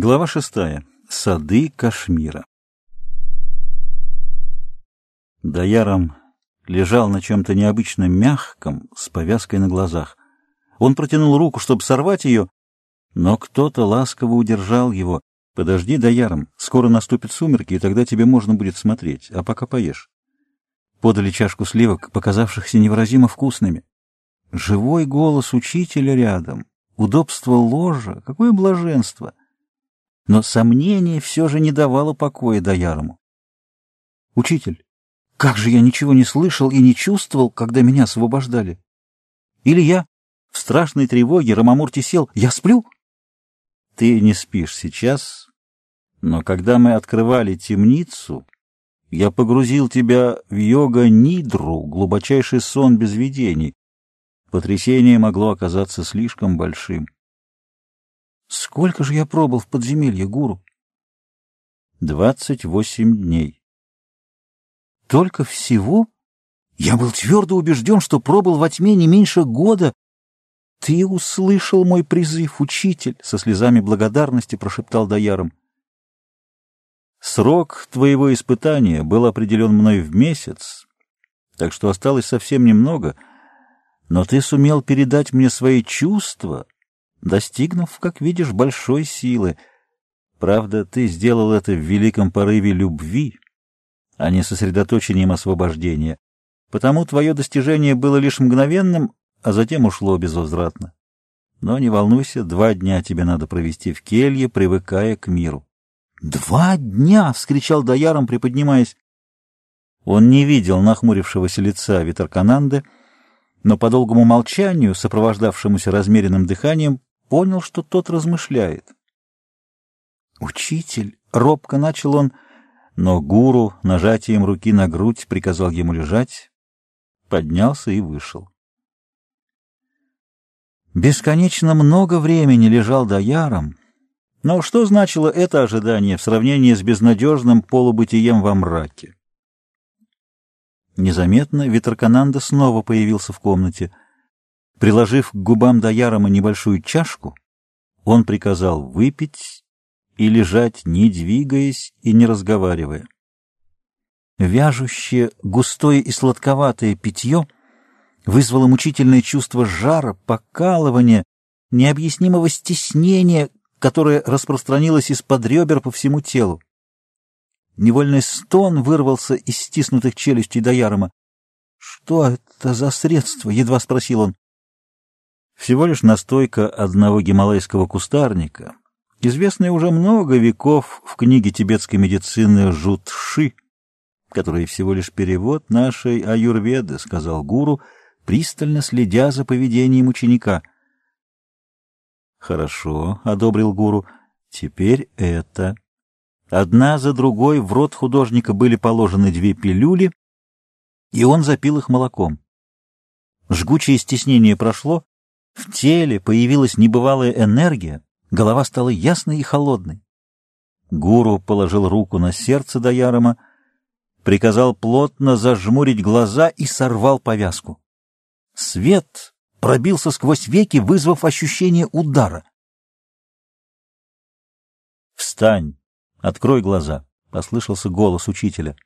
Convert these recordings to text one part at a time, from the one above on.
Глава шестая. Сады Кашмира. Даяром лежал на чем-то необычно мягком, с повязкой на глазах. Он протянул руку, чтобы сорвать ее, но кто-то ласково удержал его. «Подожди, Даяром, скоро наступят сумерки, и тогда тебе можно будет смотреть, а пока поешь». Подали чашку сливок, показавшихся невыразимо вкусными. Живой голос учителя рядом, удобство ложа, какое блаженство! Но сомнение все же не давало покоя Даярому. «Учитель, как же я ничего не слышал и не чувствовал, когда меня освобождали? Или я в страшной тревоге Рамамурти сел, я сплю?» «Ты не спишь сейчас, но когда мы открывали темницу, я погрузил тебя в йога-нидру, глубочайший сон без видений. Потрясение могло оказаться слишком большим». Сколько же я пробыл в подземелье, гуру? Двадцать восемь дней. Только всего? Я был твердо убежден, что пробыл во тьме не меньше года. Ты услышал мой призыв, учитель, со слезами благодарности прошептал Даяром. Срок твоего испытания был определен мной в месяц, так что осталось совсем немного, но ты сумел передать мне свои чувства — достигнув, как видишь, большой силы. Правда, ты сделал это в великом порыве любви, а не сосредоточением освобождения. Потому твое достижение было лишь мгновенным, а затем ушло безвозвратно. Но не волнуйся, два дня тебе надо провести в келье, привыкая к миру. «Два дня!» — вскричал Даяром, приподнимаясь. Он не видел нахмурившегося лица Витеркананды, но по долгому молчанию, сопровождавшемуся размеренным дыханием, понял, что тот размышляет. «Учитель!» — робко начал он, но гуру нажатием руки на грудь приказал ему лежать, поднялся и вышел. Бесконечно много времени лежал Даяром, но что значило это ожидание в сравнении с безнадежным полубытием во мраке? Незаметно Витракананда снова появился в комнате — Приложив к губам Даярома небольшую чашку, он приказал выпить и лежать, не двигаясь и не разговаривая. Вяжущее, густое и сладковатое питье вызвало мучительное чувство жара, покалывания, необъяснимого стеснения, которое распространилось из-под ребер по всему телу. Невольный стон вырвался из стиснутых челюстей Даярома. — Что это за средство? — едва спросил он. Всего лишь настойка одного гималайского кустарника, известная уже много веков в книге тибетской медицины Жутши, который всего лишь перевод нашей аюрведы, сказал гуру, пристально следя за поведением ученика. Хорошо, одобрил гуру. Теперь это. Одна за другой в рот художника были положены две пилюли, и он запил их молоком. Жгучее стеснение прошло, в теле появилась небывалая энергия, голова стала ясной и холодной. Гуру положил руку на сердце Даярома, приказал плотно зажмурить глаза и сорвал повязку. Свет пробился сквозь веки, вызвав ощущение удара. «Встань! Открой глаза!» — послышался голос учителя.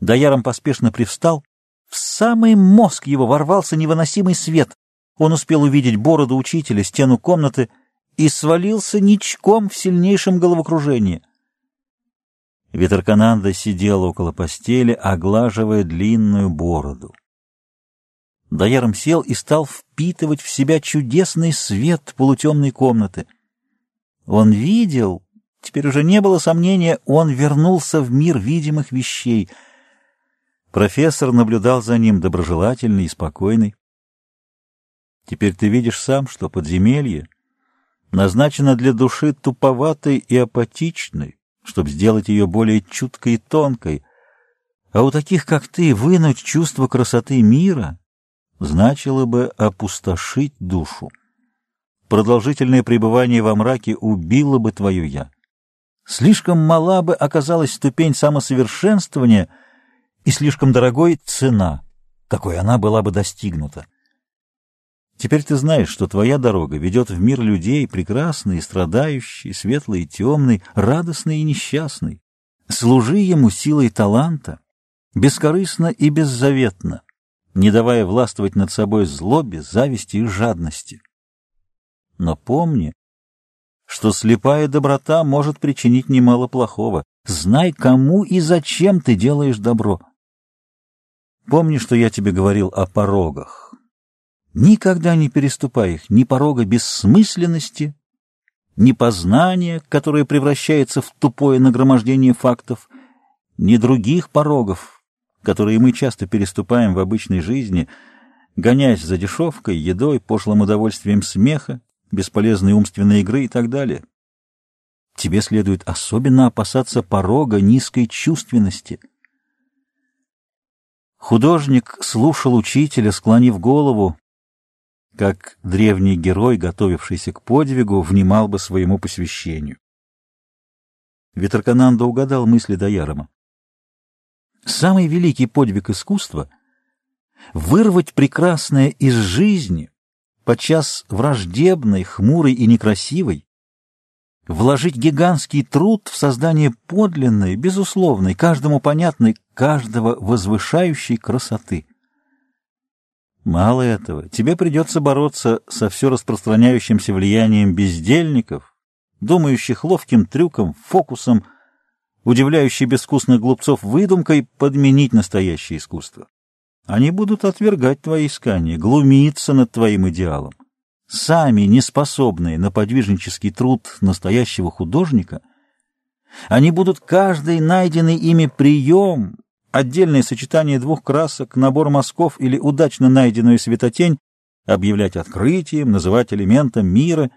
Даяром поспешно привстал. В самый мозг его ворвался невыносимый свет. Он успел увидеть бороду учителя, стену комнаты и свалился ничком в сильнейшем головокружении. Витеркананда сидел около постели, оглаживая длинную бороду. Даяром сел и стал впитывать в себя чудесный свет полутемной комнаты. Он видел, теперь уже не было сомнения, он вернулся в мир видимых вещей. Профессор наблюдал за ним доброжелательный и спокойный. Теперь ты видишь сам, что подземелье назначено для души туповатой и апатичной, чтобы сделать ее более чуткой и тонкой, а у таких, как ты, вынуть чувство красоты мира значило бы опустошить душу. Продолжительное пребывание во мраке убило бы твое «я». Слишком мала бы оказалась ступень самосовершенствования и слишком дорогой цена, какой она была бы достигнута. Теперь ты знаешь, что твоя дорога ведет в мир людей, прекрасный и страдающий, светлый и темный, радостный и несчастный. Служи ему силой таланта, бескорыстно и беззаветно, не давая властвовать над собой злобе, зависти и жадности. Но помни, что слепая доброта может причинить немало плохого. Знай, кому и зачем ты делаешь добро. Помни, что я тебе говорил о порогах. Никогда не переступай их, ни порога бессмысленности, ни познания, которое превращается в тупое нагромождение фактов, ни других порогов, которые мы часто переступаем в обычной жизни, гоняясь за дешевкой, едой, пошлым удовольствием смеха, бесполезной умственной игры и так далее. Тебе следует особенно опасаться порога низкой чувственности. Художник слушал учителя, склонив голову, как древний герой, готовившийся к подвигу, внимал бы своему посвящению. Витракананда угадал мысли Даярома. Самый великий подвиг искусства — вырвать прекрасное из жизни, подчас враждебной, хмурой и некрасивой, вложить гигантский труд в создание подлинной, безусловной, каждому понятной, каждого возвышающей красоты — Мало этого, тебе придется бороться со все распространяющимся влиянием бездельников, думающих ловким трюком, фокусом, удивляющих безвкусных глупцов выдумкой подменить настоящее искусство. Они будут отвергать твои искания, глумиться над твоим идеалом. Сами неспособные на подвижнический труд настоящего художника, они будут каждый найденный ими прием отдельное сочетание двух красок, набор мазков или удачно найденную светотень объявлять открытием, называть элементом мира,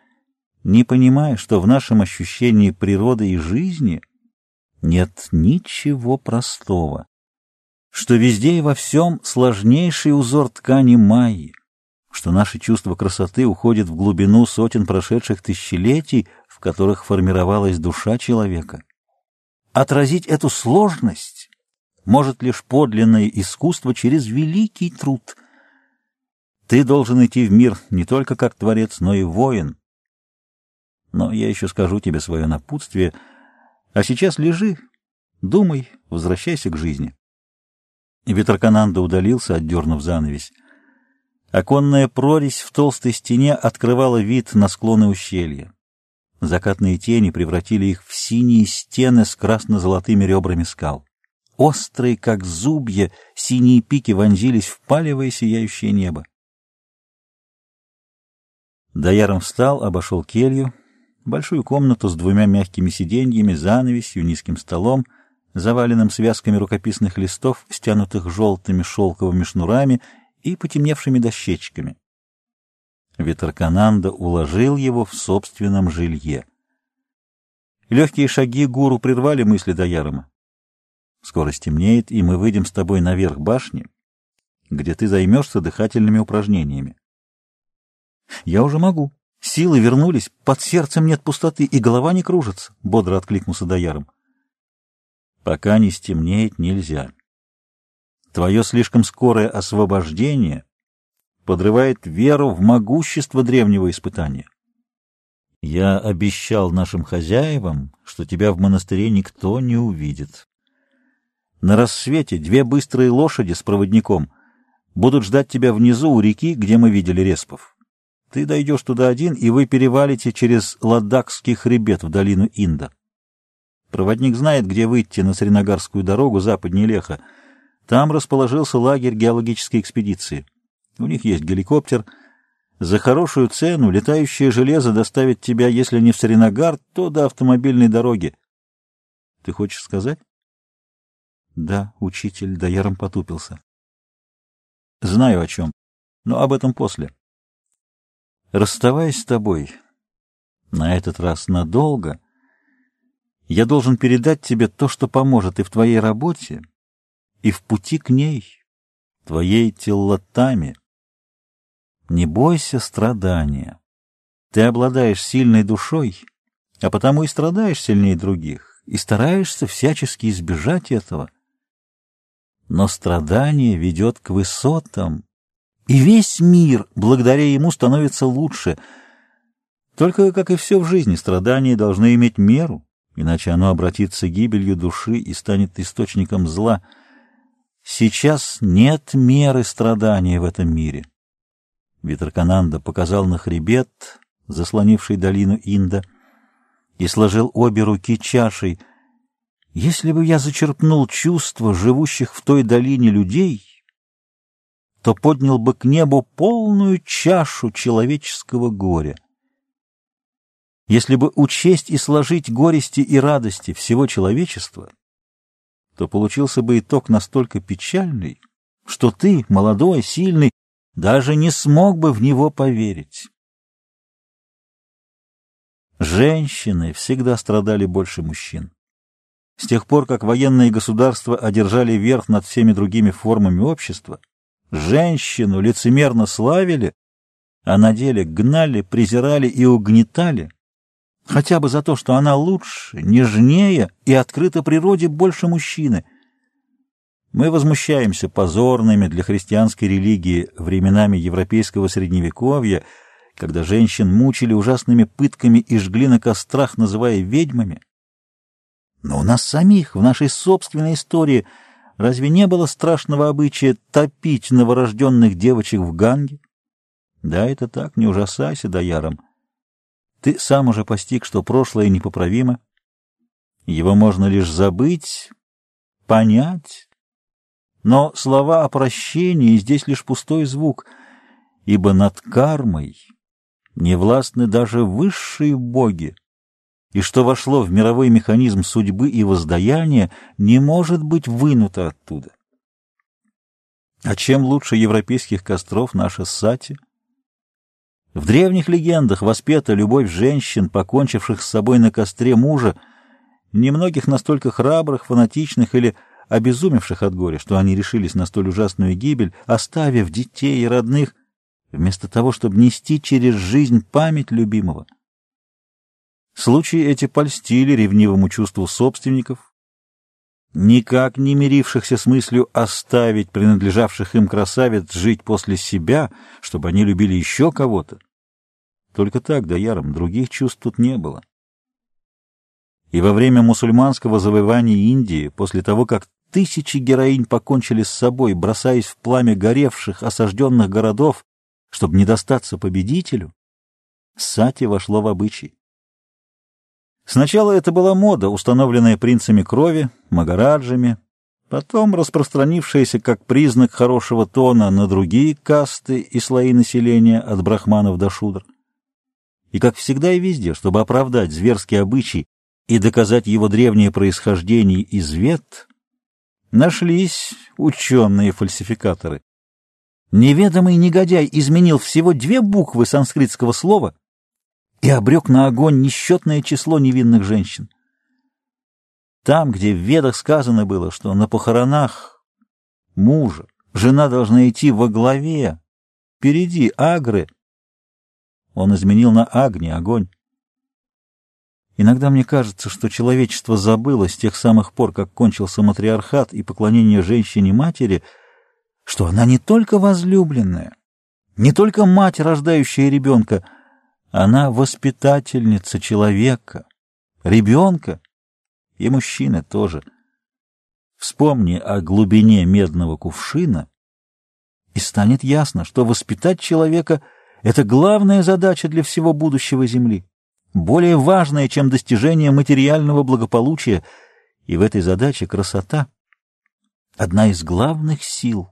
не понимая, что в нашем ощущении природы и жизни нет ничего простого, что везде и во всем сложнейший узор ткани майи, что наши чувства красоты уходят в глубину сотен прошедших тысячелетий, в которых формировалась душа человека. Отразить эту сложность может лишь подлинное искусство через великий труд. Ты должен идти в мир не только как творец, но и воин. Но я еще скажу тебе свое напутствие, а сейчас лежи, думай, возвращайся к жизни. Витракананда удалился, отдернув занавесь. Оконная прорезь в толстой стене открывала вид на склоны ущелья. Закатные тени превратили их в синие стены с красно-золотыми ребрами скал. Острые, как зубья, синие пики вонзились в палевое сияющее небо. Дояром встал, обошел келью, большую комнату с двумя мягкими сиденьями, занавесью, низким столом, заваленным связками рукописных листов, стянутых желтыми шелковыми шнурами и потемневшими дощечками. Витракананда уложил его в собственном жилье. Легкие шаги гуру прервали мысли Даярома. Скоро стемнеет, и мы выйдем с тобой наверх башни, где ты займешься дыхательными упражнениями. Я уже могу. Силы вернулись, под сердцем нет пустоты, и голова не кружится, — бодро откликнулся Дояром. Пока не стемнеет, нельзя. Твое слишком скорое освобождение подрывает веру в могущество древнего испытания. Я обещал нашим хозяевам, что тебя в монастыре никто не увидит. На рассвете две быстрые лошади с проводником будут ждать тебя внизу у реки, где мы видели респов. Ты дойдешь туда один, и вы перевалите через Ладакский хребет в долину Инда. Проводник знает, где выйти на Среногарскую дорогу западнее Леха. Там расположился лагерь геологической экспедиции. У них есть геликоптер. За хорошую цену летающее железо доставит тебя, если не в Среногар, то до автомобильной дороги. Ты хочешь сказать? Да, учитель Даяром потупился. Знаю о чем, но об этом после. Расставаясь с тобой, на этот раз надолго, я должен передать тебе то, что поможет и в твоей работе, и в пути к ней, твоей телотами. Не бойся страдания. Ты обладаешь сильной душой, а потому и страдаешь сильнее других, и стараешься всячески избежать этого — но страдание ведет к высотам, И весь мир благодаря ему становится лучше. Только, как и все в жизни, страдания должны иметь меру, иначе оно обратится гибелью души и станет источником зла. Сейчас нет меры страдания в этом мире. Витракананда показал на хребет, заслонивший долину Инда, и сложил обе руки чашей. Если бы я зачерпнул чувства живущих в той долине людей, то поднял бы к небу полную чашу человеческого горя. Если бы учесть и сложить горести и радости всего человечества, то получился бы итог настолько печальный, что ты, молодой, сильный, даже не смог бы в него поверить. Женщины всегда страдали больше мужчин. С тех пор, как военные государства одержали верх над всеми другими формами общества, Женщину лицемерно славили, а на деле гнали, презирали и угнетали, хотя бы за то, что она лучше, нежнее и открыта природе больше мужчины. Мы возмущаемся позорными для христианской религии временами европейского средневековья, когда женщин мучили ужасными пытками и жгли на кострах, называя ведьмами. Но у нас самих, в нашей собственной истории – Разве не было страшного обычая топить новорожденных девочек в ганге? Да, это так, не ужасайся, Даяром. Ты сам уже постиг, что прошлое непоправимо. Его можно лишь забыть, понять. Но слова о прощении здесь лишь пустой звук, ибо над кармой не властны даже высшие боги и что вошло в мировой механизм судьбы и воздаяния, не может быть вынуто оттуда. А чем лучше европейских костров наша сати? В древних легендах воспета любовь женщин, покончивших с собой на костре мужа, немногих настолько храбрых, фанатичных или обезумевших от горя, что они решились на столь ужасную гибель, оставив детей и родных, вместо того, чтобы нести через жизнь память любимого. Случаи эти польстили ревнивому чувству собственников, никак не мирившихся с мыслью оставить принадлежавших им красавиц жить после себя, чтобы они любили еще кого-то. Только так, да яром, других чувств тут не было. И во время мусульманского завоевания Индии, после того, как тысячи героинь покончили с собой, бросаясь в пламя горевших, осажденных городов, чтобы не достаться победителю, сати вошло в обычай. Сначала это была мода, установленная принцами крови, магараджами, потом распространившаяся как признак хорошего тона на другие касты и слои населения от брахманов до шудр. И как всегда и везде, чтобы оправдать зверский обычай и доказать его древнее происхождение из вет, нашлись ученые-фальсификаторы. Неведомый негодяй изменил всего две буквы санскритского слова и обрек на огонь несчетное число невинных женщин. Там, где в ведах сказано было, что на похоронах мужа жена должна идти во главе, впереди Агры, он изменил на Агни огонь. Иногда мне кажется, что человечество забыло с тех самых пор, как кончился матриархат и поклонение женщине-матери, что она не только возлюбленная, не только мать, рождающая ребенка, она воспитательница человека, ребенка и мужчины тоже. Вспомни о глубине медного кувшина, и станет ясно, что воспитать человека — это главная задача для всего будущего Земли, более важная, чем достижение материального благополучия, и в этой задаче красота — одна из главных сил.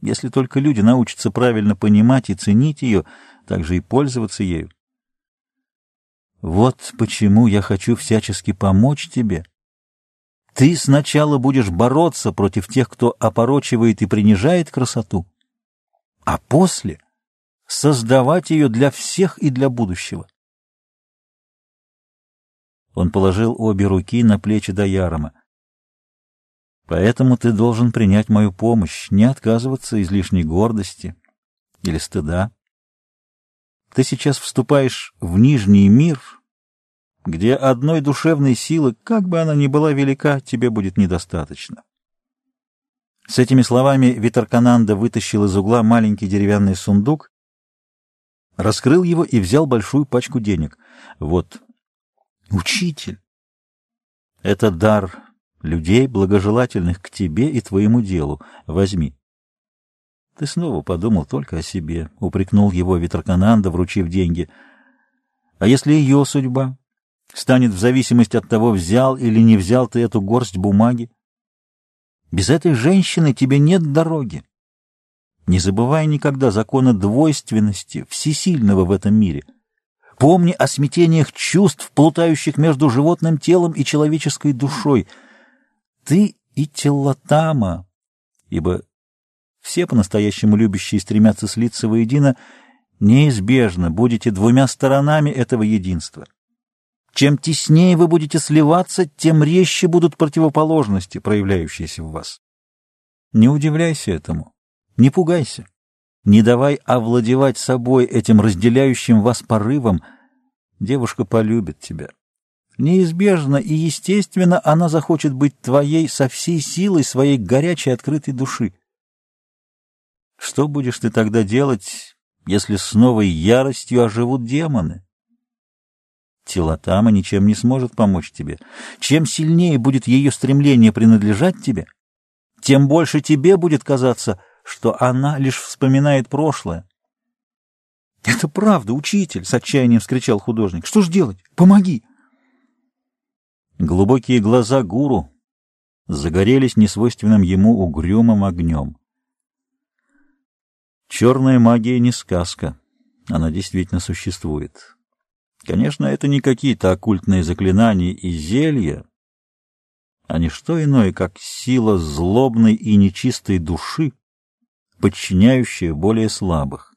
Если только люди научатся правильно понимать и ценить ее — также и пользоваться ею. Вот почему я хочу всячески помочь тебе. Ты сначала будешь бороться против тех, кто опорочивает и принижает красоту, а после создавать ее для всех и для будущего. Он положил обе руки на плечи Даярома. Поэтому ты должен принять мою помощь, не отказываться из лишней гордости или стыда. Ты сейчас вступаешь в нижний мир, где одной душевной силы, как бы она ни была велика, тебе будет недостаточно. С этими словами Витаркананда вытащил из угла маленький деревянный сундук, раскрыл его и взял большую пачку денег. Вот, учитель, это дар людей, благожелательных к тебе и твоему делу. Возьми. Ты снова подумал только о себе, — упрекнул его Витракананда, вручив деньги. А если ее судьба станет в зависимости от того, взял или не взял ты эту горсть бумаги? Без этой женщины тебе нет дороги. Не забывай никогда закона двойственности, всесильного в этом мире. Помни о смятениях чувств, плутающих между животным телом и человеческой душой. Ты и Теллатама, ибо все по-настоящему любящие стремятся слиться воедино, неизбежно будете двумя сторонами этого единства. Чем теснее вы будете сливаться, тем резче будут противоположности, проявляющиеся в вас. Не удивляйся этому, не пугайся, не давай овладевать собой этим разделяющим вас порывом. Девушка полюбит тебя. Неизбежно и естественно она захочет быть твоей со всей силой своей горячей открытой души. Что будешь ты тогда делать, если с новой яростью оживут демоны? Тилатама ничем не сможет помочь тебе. Чем сильнее будет ее стремление принадлежать тебе, тем больше тебе будет казаться, что она лишь вспоминает прошлое. — Это правда, учитель! — с отчаянием вскричал художник. — Что ж делать? Помоги! Глубокие глаза гуру загорелись несвойственным ему угрюмым огнем. Черная магия не сказка. Она действительно существует. Конечно, это не какие-то оккультные заклинания и зелья, а не что иное, как сила злобной и нечистой души, подчиняющая более слабых.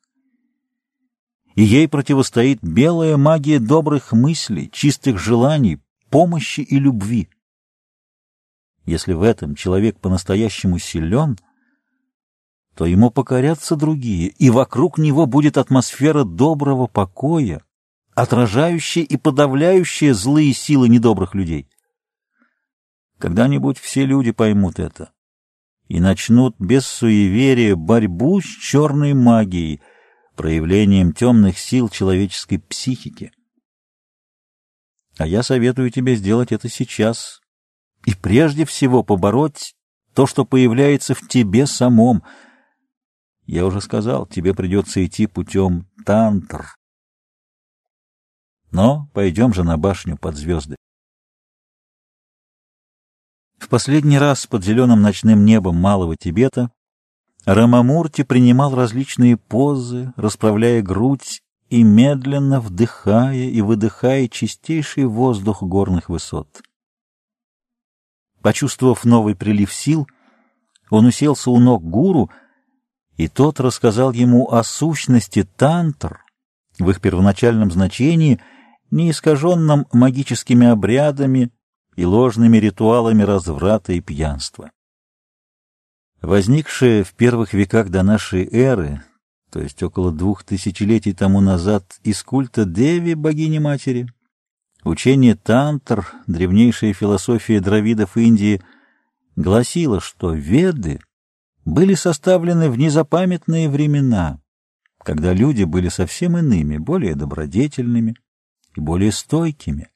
И ей противостоит белая магия добрых мыслей, чистых желаний, помощи и любви. Если в этом человек по-настоящему силен — то ему покорятся другие, и вокруг него будет атмосфера доброго покоя, отражающая и подавляющая злые силы недобрых людей. Когда-нибудь все люди поймут это и начнут без суеверия борьбу с черной магией, проявлением темных сил человеческой психики. А я советую тебе сделать это сейчас и прежде всего побороть то, что появляется в тебе самом — я уже сказал, тебе придется идти путем тантр. Но пойдем же на башню под звезды. В последний раз под зеленым ночным небом Малого Тибета Рамамурти принимал различные позы, расправляя грудь и медленно вдыхая и выдыхая чистейший воздух горных высот. Почувствовав новый прилив сил, он уселся у ног гуру и тот рассказал ему о сущности тантр в их первоначальном значении, не искаженном магическими обрядами и ложными ритуалами разврата и пьянства. Возникшее в первых веках до нашей эры, то есть около двух тысячелетий тому назад, из культа Деви, богини-матери, учение тантр, древнейшая философия дравидов Индии, гласило, что веды — были составлены в незапамятные времена, когда люди были совсем иными, более добродетельными и более стойкими.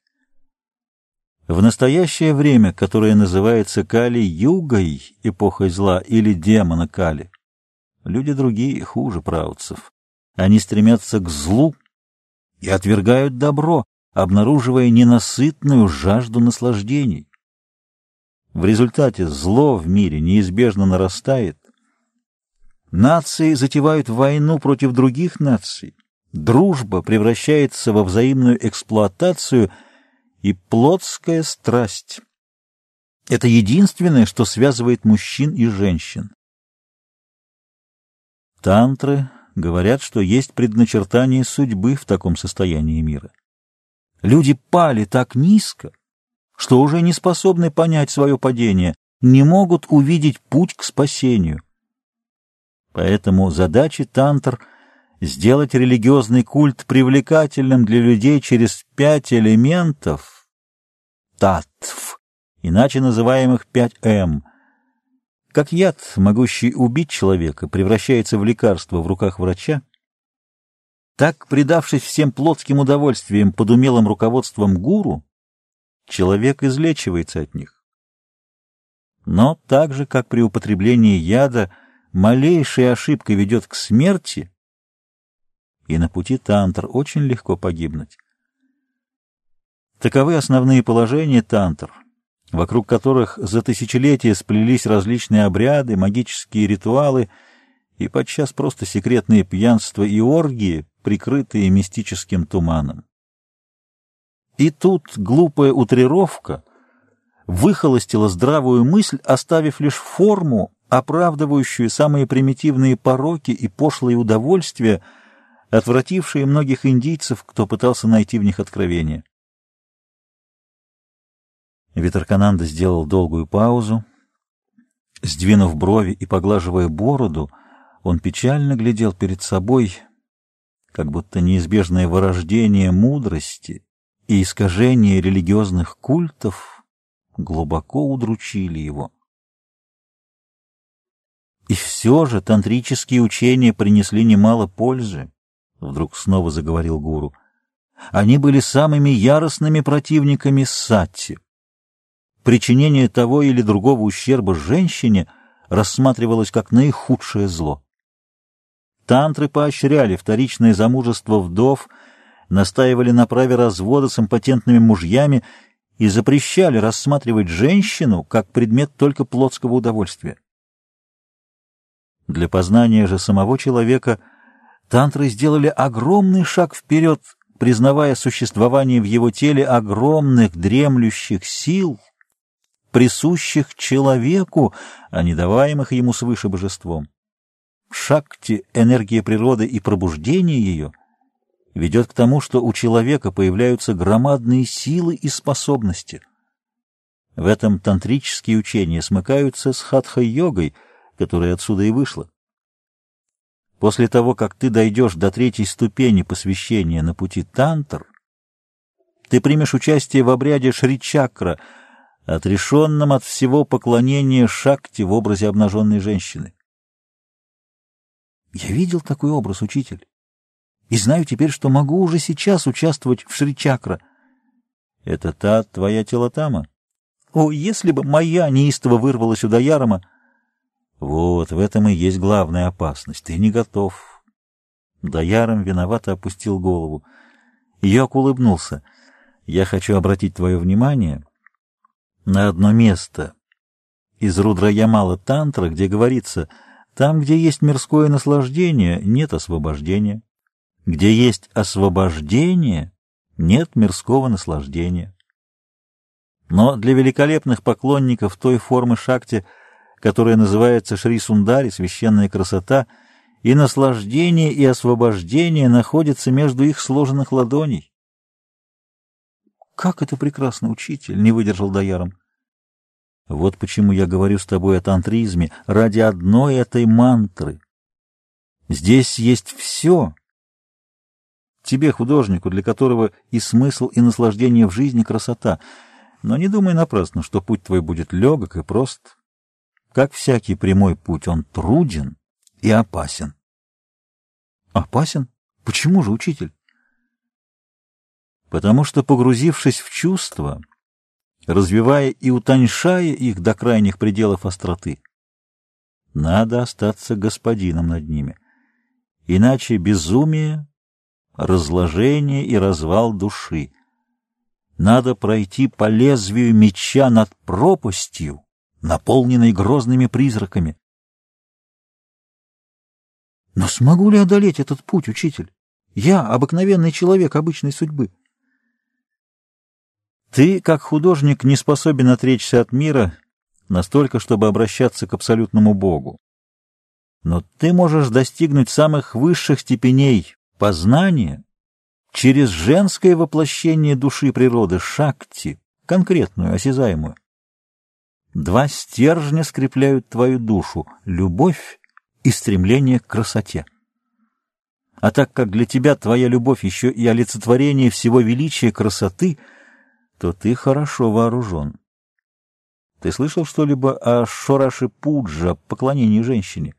В настоящее время, которое называется Кали-югой, эпохой зла, или демона Кали, люди другие хуже праутцев. Они стремятся к злу и отвергают добро, обнаруживая ненасытную жажду наслаждений. В результате зло в мире неизбежно нарастает. Нации затевают войну против других наций. Дружба превращается во взаимную эксплуатацию и плотская страсть. Это единственное, что связывает мужчин и женщин. Тантры говорят, что есть предначертание судьбы в таком состоянии мира. Люди пали так низко, что уже не способны понять свое падение, не могут увидеть путь к спасению. Поэтому задача тантр — сделать религиозный культ привлекательным для людей через пять элементов — татв, иначе называемых 5М. Как яд, могущий убить человека, превращается в лекарство в руках врача, так, предавшись всем плотским удовольствиям под умелым руководством гуру, человек излечивается от них. Но так же, как при употреблении яда, малейшая ошибка ведет к смерти, и на пути тантр очень легко погибнуть. Таковы основные положения тантр, вокруг которых за тысячелетия сплелись различные обряды, магические ритуалы и подчас просто секретные пьянства и оргии, прикрытые мистическим туманом. И тут глупая утрировка выхолостила здравую мысль, оставив лишь форму, оправдывающую самые примитивные пороки и пошлые удовольствия, отвратившие многих индийцев, кто пытался найти в них откровение. Витеркананда сделал долгую паузу. Сдвинув брови и поглаживая бороду, он печально глядел перед собой, как будто неизбежное вырождение мудрости и искажение религиозных культов глубоко удручили его. И все же тантрические учения принесли немало пользы, — вдруг снова заговорил гуру. Они были самыми яростными противниками сатти. Причинение того или другого ущерба женщине рассматривалось как наихудшее зло. Тантры поощряли вторичное замужество вдов — настаивали на праве развода с импотентными мужьями и запрещали рассматривать женщину как предмет только плотского удовольствия. Для познания же самого человека тантры сделали огромный шаг вперед, признавая существование в его теле огромных дремлющих сил, присущих человеку, а не даваемых ему свыше божеством. Шакти — энергия природы и пробуждение ее — ведет к тому, что у человека появляются громадные силы и способности. В этом тантрические учения смыкаются с хатха-йогой, которая отсюда и вышла. После того, как ты дойдешь до третьей ступени посвящения на пути тантр, ты примешь участие в обряде Шри-чакра, отрешенном от всего поклонения шакти в образе обнаженной женщины. Я видел такой образ, учитель и знаю теперь, что могу уже сейчас участвовать в Шри-чакра. Это та твоя телотама? О, если бы моя неистово вырвалась у Даярома! Вот, в этом и есть главная опасность. Ты не готов. Даяром виновато опустил голову. Йок улыбнулся. Я хочу обратить твое внимание на одно место из Рудра-Ямала Тантра, где говорится, там, где есть мирское наслаждение, нет освобождения. Где есть освобождение, нет мирского наслаждения. Но для великолепных поклонников той формы шакти, которая называется Шри Сундари, священная красота, и наслаждение, и освобождение находятся между их сложенных ладоней. «Как это прекрасно, учитель!» — не выдержал Даяром. «Вот почему я говорю с тобой о тантризме, ради одной этой мантры. Здесь есть все, Тебе, художнику, для которого и смысл, и наслаждение в жизни — красота. Но не думай напрасно, что путь твой будет легок и прост. Как всякий прямой путь, он труден и опасен. Опасен? Почему же, учитель? Потому что, погрузившись в чувства, развивая и утоньшая их до крайних пределов остроты, надо остаться господином над ними. Иначе безумие разложение и развал души. Надо пройти по лезвию меча над пропастью, наполненной грозными призраками. Но смогу ли одолеть этот путь, учитель? Я обыкновенный человек обычной судьбы. Ты, как художник, не способен отречься от мира настолько, чтобы обращаться к абсолютному Богу. Но ты можешь достигнуть самых высших степеней Познание через женское воплощение души природы, шакти, конкретную, осязаемую. Два стержня скрепляют твою душу — любовь и стремление к красоте. А так как для тебя твоя любовь еще и олицетворение всего величия красоты, то ты хорошо вооружен. Ты слышал что-либо о Шораше Пуджа, поклонении женщине?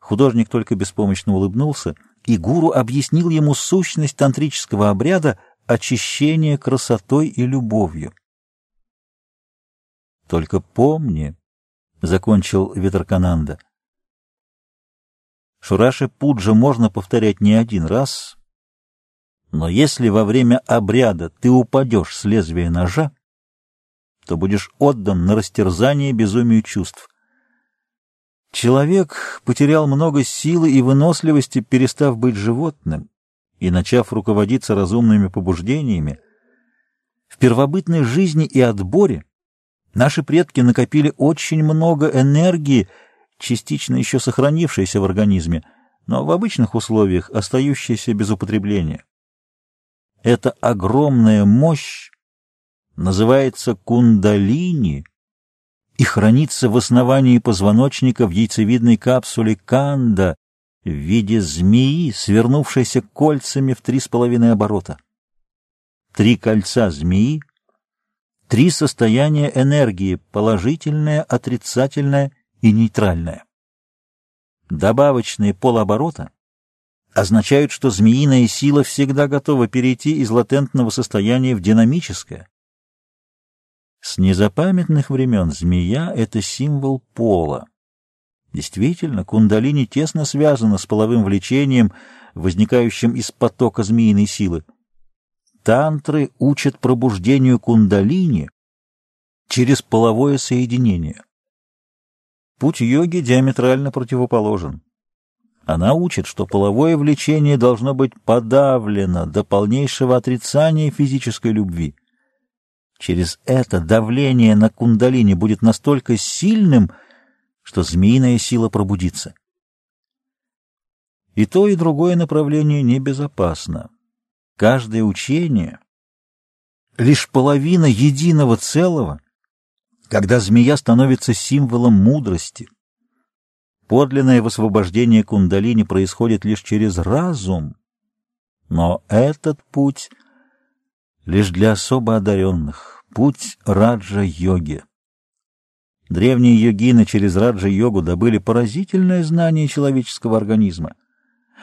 Художник только беспомощно улыбнулся, и гуру объяснил ему сущность тантрического обряда очищения красотой и любовью. «Только помни», — закончил Витракананда, — «Шураши Пуджа можно повторять не один раз, но если во время обряда ты упадешь с лезвия ножа, то будешь отдан на растерзание безумию чувств. Человек потерял много силы и выносливости, перестав быть животным и начав руководиться разумными побуждениями. В первобытной жизни и отборе наши предки накопили очень много энергии, частично еще сохранившейся в организме, но в обычных условиях остающейся без употребления. Эта огромная мощь называется кундалини и хранится в основании позвоночника в яйцевидной капсуле канда в виде змеи, свернувшейся кольцами в три с половиной оборота. Три кольца змеи, три состояния энергии — положительное, отрицательное и нейтральное. Добавочные полоборота означают, что змеиная сила всегда готова перейти из латентного состояния в динамическое, с незапамятных времен змея — это символ пола. Действительно, кундалини тесно связана с половым влечением, возникающим из потока змеиной силы. Тантры учат пробуждению кундалини через половое соединение. Путь йоги диаметрально противоположен. Она учит, что половое влечение должно быть подавлено до полнейшего отрицания физической любви. Через это давление на кундалини будет настолько сильным, что змеиная сила пробудится. И то, и другое направление небезопасно. Каждое учение — лишь половина единого целого, когда змея становится символом мудрости. Подлинное высвобождение кундалини происходит лишь через разум, но этот путь — лишь для особо одаренных, путь раджа-йоги. Древние йогины через раджа-йогу добыли поразительное знание человеческого организма.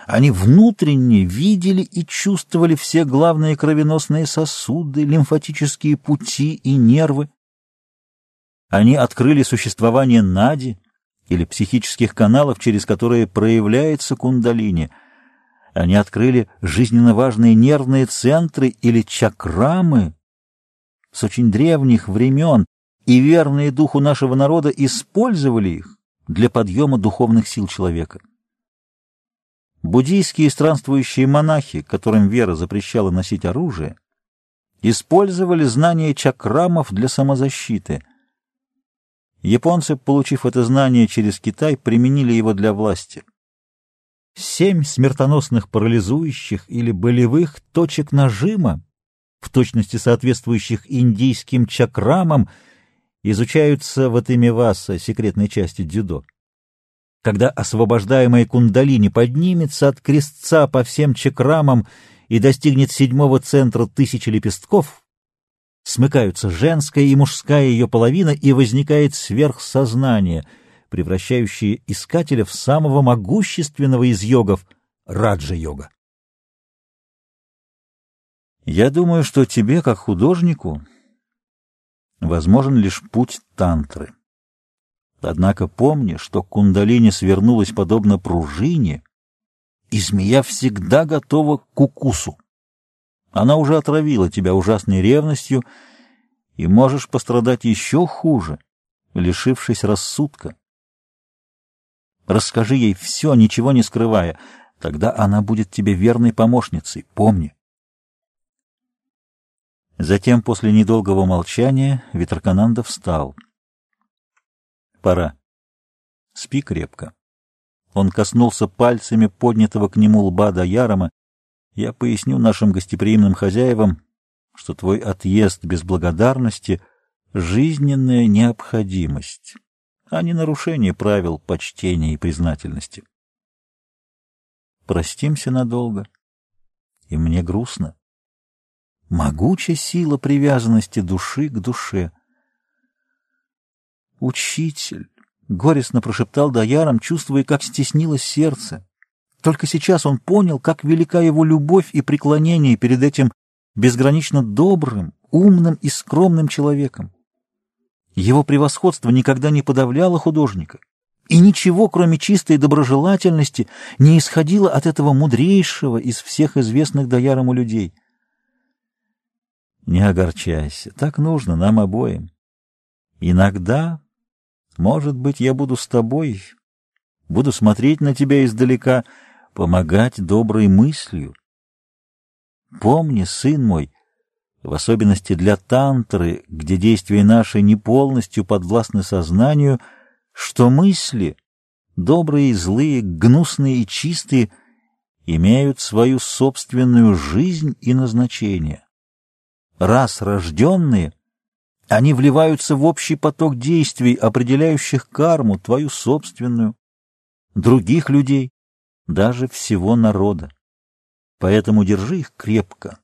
Они внутренне видели и чувствовали все главные кровеносные сосуды, лимфатические пути и нервы. Они открыли существование нади или психических каналов, через которые проявляется кундалини — они открыли жизненно важные нервные центры или чакрамы с очень древних времен, и верные духу нашего народа использовали их для подъема духовных сил человека. Буддийские странствующие монахи, которым вера запрещала носить оружие, использовали знания чакрамов для самозащиты. Японцы, получив это знание через Китай, применили его для власти семь смертоносных парализующих или болевых точек нажима, в точности соответствующих индийским чакрамам, изучаются в Атымиваса, секретной части дзюдо. Когда освобождаемая кундалини поднимется от крестца по всем чакрамам и достигнет седьмого центра тысячи лепестков, смыкаются женская и мужская ее половина, и возникает сверхсознание — превращающие искателя в самого могущественного из йогов — раджа-йога. Я думаю, что тебе, как художнику, возможен лишь путь тантры. Однако помни, что кундалини свернулась подобно пружине, и змея всегда готова к укусу. Она уже отравила тебя ужасной ревностью, и можешь пострадать еще хуже, лишившись рассудка. Расскажи ей все, ничего не скрывая. Тогда она будет тебе верной помощницей, помни. Затем, после недолгого молчания, Витракананда встал. Пора. Спи крепко. Он коснулся пальцами поднятого к нему лба до Ярома. Я поясню нашим гостеприимным хозяевам, что твой отъезд без благодарности — жизненная необходимость а не нарушение правил почтения и признательности. Простимся надолго, и мне грустно. Могучая сила привязанности души к душе — Учитель, горестно прошептал Даяром, чувствуя, как стеснилось сердце. Только сейчас он понял, как велика его любовь и преклонение перед этим безгранично добрым, умным и скромным человеком. Его превосходство никогда не подавляло художника, и ничего, кроме чистой доброжелательности, не исходило от этого мудрейшего из всех известных Даярому людей. Не огорчайся, так нужно нам обоим. Иногда, может быть, я буду с тобой, буду смотреть на тебя издалека, помогать доброй мыслью. Помни, сын мой, в особенности для тантры, где действия наши не полностью подвластны сознанию, что мысли, добрые и злые, гнусные и чистые, имеют свою собственную жизнь и назначение. Раз рожденные, они вливаются в общий поток действий, определяющих карму, твою собственную, других людей, даже всего народа. Поэтому держи их крепко,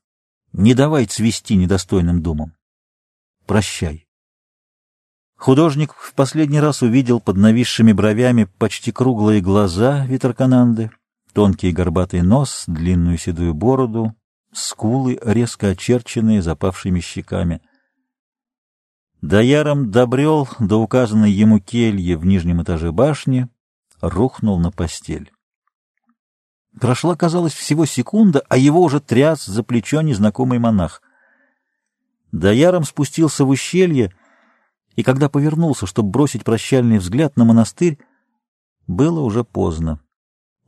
не давай цвести недостойным думам. Прощай. Художник в последний раз увидел под нависшими бровями почти круглые глаза Витеркананды, тонкий горбатый нос, длинную седую бороду, скулы, резко очерченные запавшими щеками. Дояром добрел до указанной ему кельи в нижнем этаже башни, рухнул на постель. Прошла, казалось, всего секунда, а его уже тряс за плечо незнакомый монах. Дояром спустился в ущелье, и когда повернулся, чтобы бросить прощальный взгляд на монастырь, было уже поздно.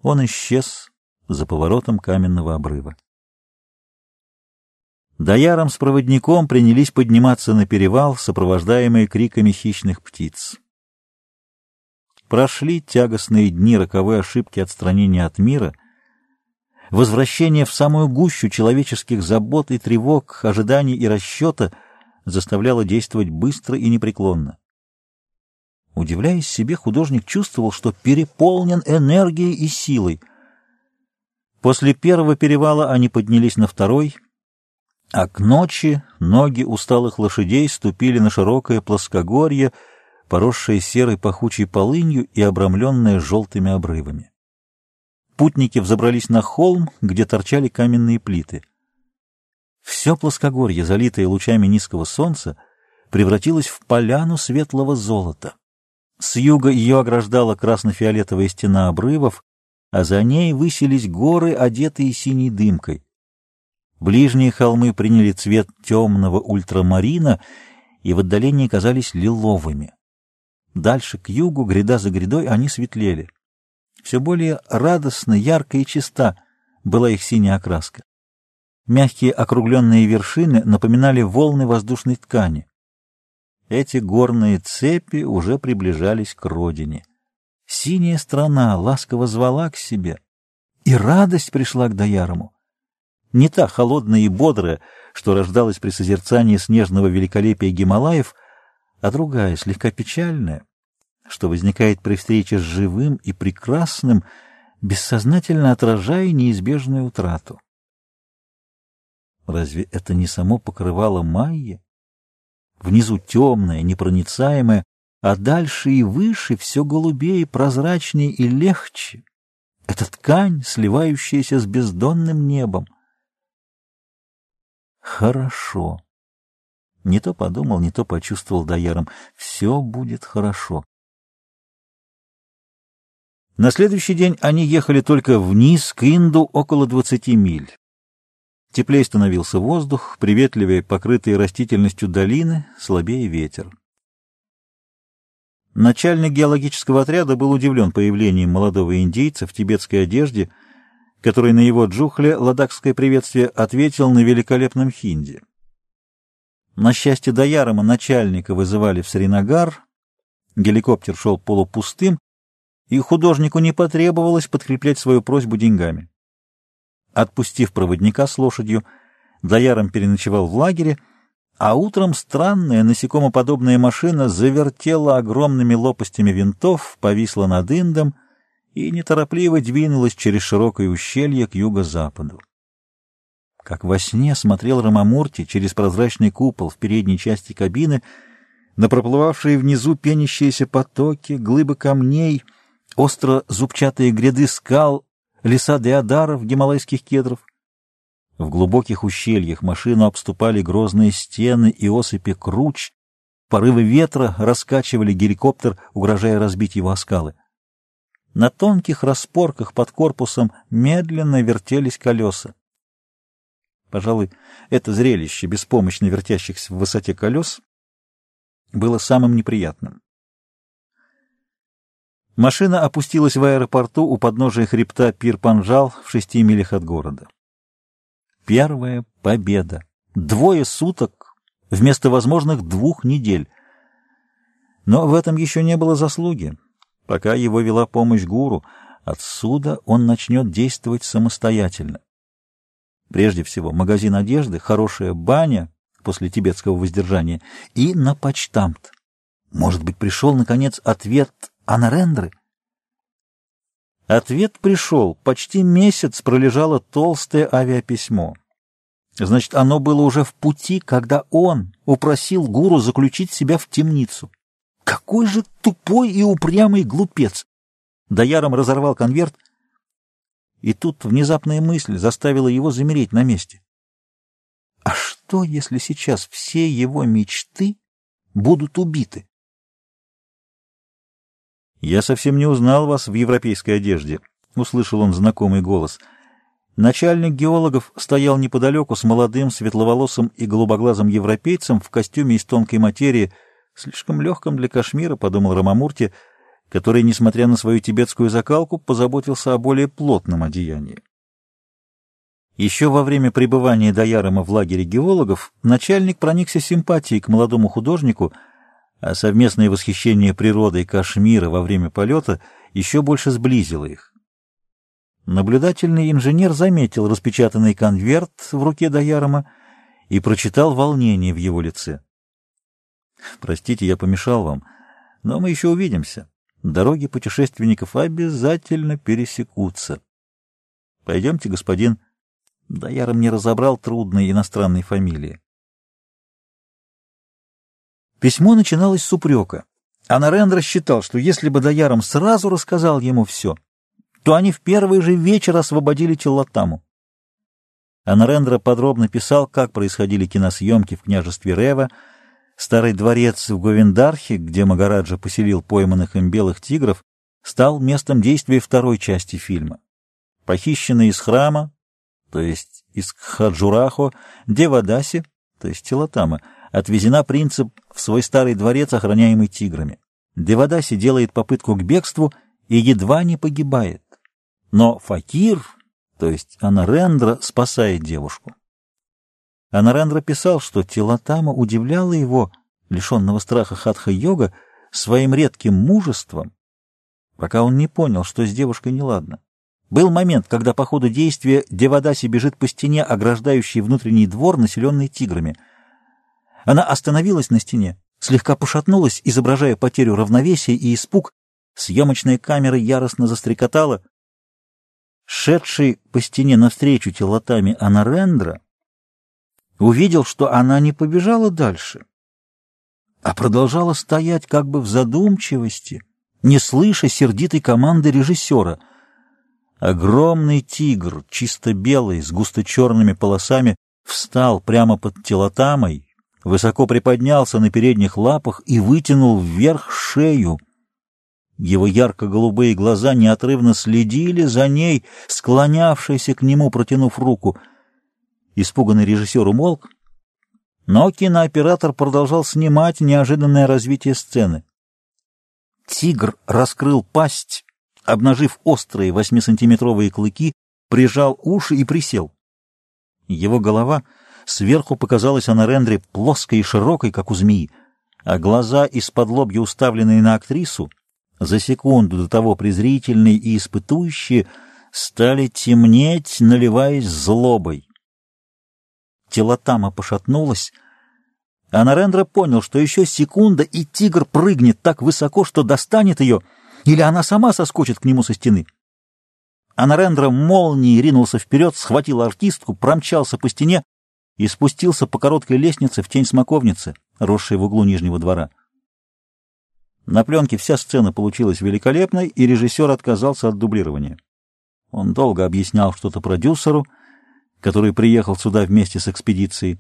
Он исчез за поворотом каменного обрыва. Дояром с проводником принялись подниматься на перевал, сопровождаемые криками хищных птиц. Прошли тягостные дни роковой ошибки отстранения от мира, возвращение в самую гущу человеческих забот и тревог, ожиданий и расчета заставляло действовать быстро и непреклонно. Удивляясь себе, художник чувствовал, что переполнен энергией и силой. После первого перевала они поднялись на второй — а к ночи ноги усталых лошадей ступили на широкое плоскогорье, поросшее серой пахучей полынью и обрамленное желтыми обрывами. Путники взобрались на холм, где торчали каменные плиты. Все плоскогорье, залитое лучами низкого солнца, превратилось в поляну светлого золота. С юга ее ограждала красно-фиолетовая стена обрывов, а за ней высились горы, одетые синей дымкой. Ближние холмы приняли цвет темного ультрамарина и в отдалении казались лиловыми. Дальше, к югу, гряда за грядой, они светлели. Все более радостно, ярко и чиста была их синяя окраска. Мягкие округленные вершины напоминали волны воздушной ткани. Эти горные цепи уже приближались к родине. Синяя страна ласково звала к себе, и радость пришла к Даярому. Не та холодная и бодрая, что рождалась при созерцании снежного великолепия Гималаев, а другая, слегка печальная, что возникает при встрече с живым и прекрасным, бессознательно отражая неизбежную утрату. Разве это не само покрывало Майя? Внизу темное, непроницаемое, а дальше и выше все голубее, прозрачнее и легче. Это ткань, сливающаяся с бездонным небом. Хорошо. Не то подумал, не то почувствовал Даяром. Все будет хорошо. На следующий день они ехали только вниз, к Инду, около двадцати миль. Теплее становился воздух, приветливее покрытые растительностью долины, слабее ветер. Начальник геологического отряда был удивлен появлением молодого индейца в тибетской одежде — который на его джухле ладакское приветствие ответил на великолепном хинди. На счастье Даярома начальника вызывали в Сринагар, геликоптер шел полупустым, и художнику не потребовалось подкреплять свою просьбу деньгами. Отпустив проводника с лошадью, Даяром переночевал в лагере, а утром странная насекомоподобная машина завертела огромными лопастями винтов, повисла над Индом — и неторопливо двинулась через широкое ущелье к юго-западу. Как во сне смотрел Рамамурти через прозрачный купол в передней части кабины, на проплывавшие внизу пенящиеся потоки, глыбы камней, остро зубчатые гряды скал, леса деодаров, гималайских кедров. В глубоких ущельях машину обступали грозные стены и осыпи круч, порывы ветра раскачивали геликоптер, угрожая разбить его о скалы. На тонких распорках под корпусом медленно вертелись колеса. Пожалуй, это зрелище беспомощно вертящихся в высоте колес было самым неприятным. Машина опустилась в аэропорту у подножия хребта Пир-Панжал в шести милях от города. Первая победа. Двое суток вместо возможных двух недель. Но в этом еще не было заслуги. Пока его вела помощь гуру, отсюда он начнет действовать самостоятельно. Прежде всего, магазин одежды, хорошая баня после тибетского воздержания и на почтамт. Может быть, пришел, наконец, ответ Анарендры? Ответ пришел. Почти месяц пролежало толстое авиаписьмо. Значит, оно было уже в пути, когда он упросил гуру заключить себя в темницу. Какой же тупой и упрямый глупец! Даяром разорвал конверт, и тут внезапная мысль заставила его замереть на месте. А что, если сейчас все его мечты будут убиты? «Я совсем не узнал вас в европейской одежде», — услышал он знакомый голос. Начальник геологов стоял неподалеку с молодым, светловолосым и голубоглазым европейцем в костюме из тонкой материи, слишком легком для Кашмира, — подумал Рамамурти, который, несмотря на свою тибетскую закалку, позаботился о более плотном одеянии. Еще во время пребывания Даярома в лагере геологов начальник проникся симпатией к молодому художнику, а совместное восхищение природой Кашмира во время полета еще больше сблизило их. Наблюдательный инженер заметил распечатанный конверт в руке Даярома и прочитал волнение в его лице. «Простите, я помешал вам, но мы еще увидимся. Дороги путешественников обязательно пересекутся. Пойдемте, господин...» Даяром не разобрал трудные иностранные фамилии. Письмо начиналось с упрека. А Нарендра считал, что если бы Даяром сразу рассказал ему все, то они в первый же вечер освободили Теллатаму. Анарендра подробно писал, как происходили киносъемки в княжестве Рева, старый дворец в Говендархе, где Магараджа поселил пойманных им белых тигров, стал местом действия второй части фильма. Похищенные из храма, то есть из Хаджурахо, Девадаси, то есть Телатама, отвезена принцип в свой старый дворец, охраняемый тиграми. Девадаси делает попытку к бегству и едва не погибает. Но Факир, то есть Анарендра, спасает девушку. Анарендра писал, что Тилатама удивляла его, лишенного страха хатха-йога, своим редким мужеством, пока он не понял, что с девушкой неладно. Был момент, когда по ходу действия Девадаси бежит по стене, ограждающей внутренний двор, населенный тиграми. Она остановилась на стене, слегка пошатнулась, изображая потерю равновесия и испуг. Съемочная камера яростно застрекотала. Шедший по стене навстречу телотами Анарендра увидел, что она не побежала дальше, а продолжала стоять как бы в задумчивости, не слыша сердитой команды режиссера — Огромный тигр, чисто белый, с густо-черными полосами, встал прямо под телотамой, высоко приподнялся на передних лапах и вытянул вверх шею. Его ярко-голубые глаза неотрывно следили за ней, склонявшейся к нему, протянув руку. Испуганный режиссер умолк, но кинооператор продолжал снимать неожиданное развитие сцены. Тигр раскрыл пасть обнажив острые восьмисантиметровые клыки, прижал уши и присел. Его голова сверху показалась Анарендре плоской и широкой, как у змеи, а глаза из-под лобья, уставленные на актрису, за секунду до того презрительные и испытующие, стали темнеть, наливаясь злобой. Телотама пошатнулась, а Нарендра понял, что еще секунда, и тигр прыгнет так высоко, что достанет ее — или она сама соскочит к нему со стены. А Нарендра молнией ринулся вперед, схватил артистку, промчался по стене и спустился по короткой лестнице в тень смоковницы, росшей в углу нижнего двора. На пленке вся сцена получилась великолепной, и режиссер отказался от дублирования. Он долго объяснял что-то продюсеру, который приехал сюда вместе с экспедицией.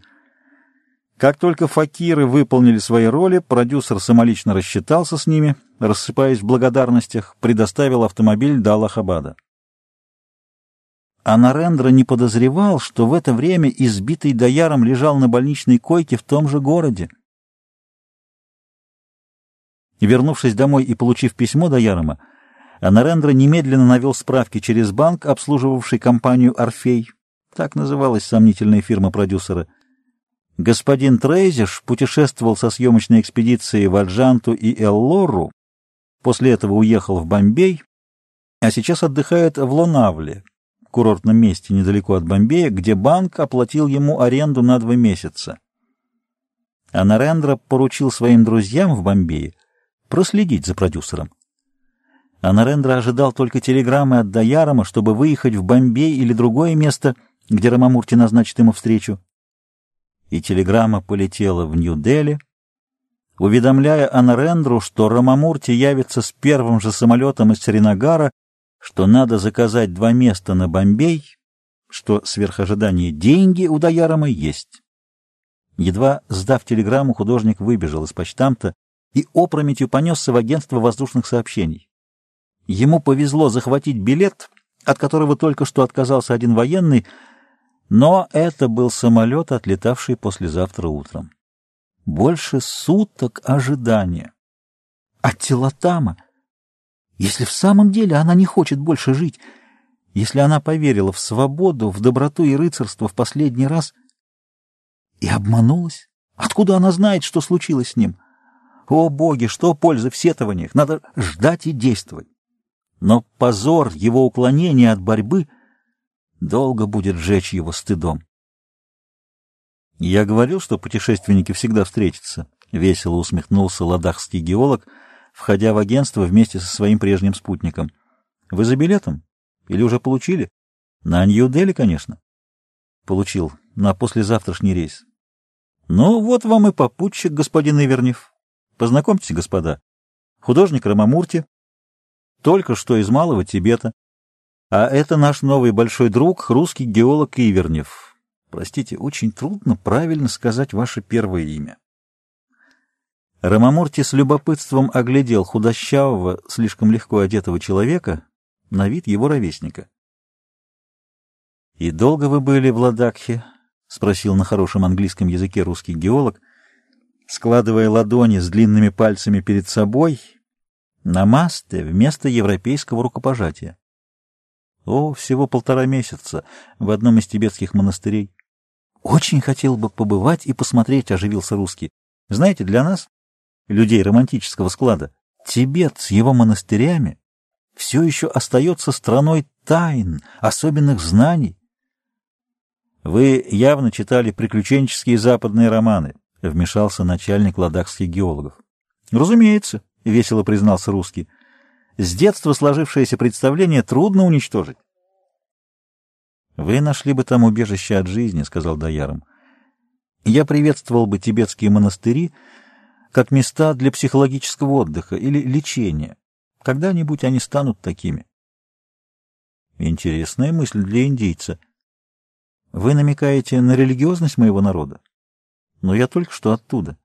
Как только факиры выполнили свои роли, продюсер самолично рассчитался с ними, рассыпаясь в благодарностях, предоставил автомобиль до Аллахабада. Анарендра не подозревал, что в это время избитый Даярам лежал на больничной койке в том же городе. Вернувшись домой и получив письмо Даярама, Анарендра немедленно навел справки через банк, обслуживавший компанию «Орфей», так называлась сомнительная фирма продюсера. Господин Трейзиш путешествовал со съемочной экспедицией в Аджанту и Эллору, после этого уехал в Бомбей, а сейчас отдыхает в Лонавле, курортном месте недалеко от Бомбея, где банк оплатил ему аренду на два месяца. А Нарендра поручил своим друзьям в Бомбее проследить за продюсером. А Нарендра ожидал только телеграммы от Даярома, чтобы выехать в Бомбей или другое место, где Рамамурти назначит ему встречу. И телеграмма полетела в Нью-Дели, уведомляя Анарендру, что Рамамурти явится с первым же самолетом из Сринагара что надо заказать два места на Бомбей, что сверх ожидания деньги у Даярома есть. Едва сдав телеграмму, художник выбежал из почтамта и опрометью понесся в агентство воздушных сообщений. Ему повезло захватить билет, от которого только что отказался один военный, но это был самолет, отлетавший послезавтра утром. Больше суток ожидания. А Телотама — если в самом деле она не хочет больше жить, если она поверила в свободу, в доброту и рыцарство в последний раз и обманулась, откуда она знает, что случилось с ним? О, боги, что пользы в сетованиях? Надо ждать и действовать. Но позор его уклонения от борьбы долго будет жечь его стыдом. Я говорил, что путешественники всегда встретятся, — весело усмехнулся ладахский геолог — входя в агентство вместе со своим прежним спутником. «Вы за билетом? Или уже получили?» «На Нью-Дели, конечно». «Получил. На послезавтрашний рейс». «Ну, вот вам и попутчик, господин Ивернев. Познакомьтесь, господа. Художник Рамамурти, только что из Малого Тибета. А это наш новый большой друг, русский геолог Ивернев. Простите, очень трудно правильно сказать ваше первое имя». Рамамурти с любопытством оглядел худощавого, слишком легко одетого человека, на вид его ровесника. — И долго вы были в Ладакхе? — спросил на хорошем английском языке русский геолог, складывая ладони с длинными пальцами перед собой на масте вместо европейского рукопожатия. — О, всего полтора месяца в одном из тибетских монастырей. — Очень хотел бы побывать и посмотреть, — оживился русский. — Знаете, для нас людей романтического склада, Тибет с его монастырями все еще остается страной тайн, особенных знаний. Вы явно читали приключенческие западные романы, — вмешался начальник ладахских геологов. — Разумеется, — весело признался русский. — С детства сложившееся представление трудно уничтожить. — Вы нашли бы там убежище от жизни, — сказал Даяром. — Я приветствовал бы тибетские монастыри, — как места для психологического отдыха или лечения. Когда-нибудь они станут такими. Интересная мысль для индейца. Вы намекаете на религиозность моего народа? Но я только что оттуда.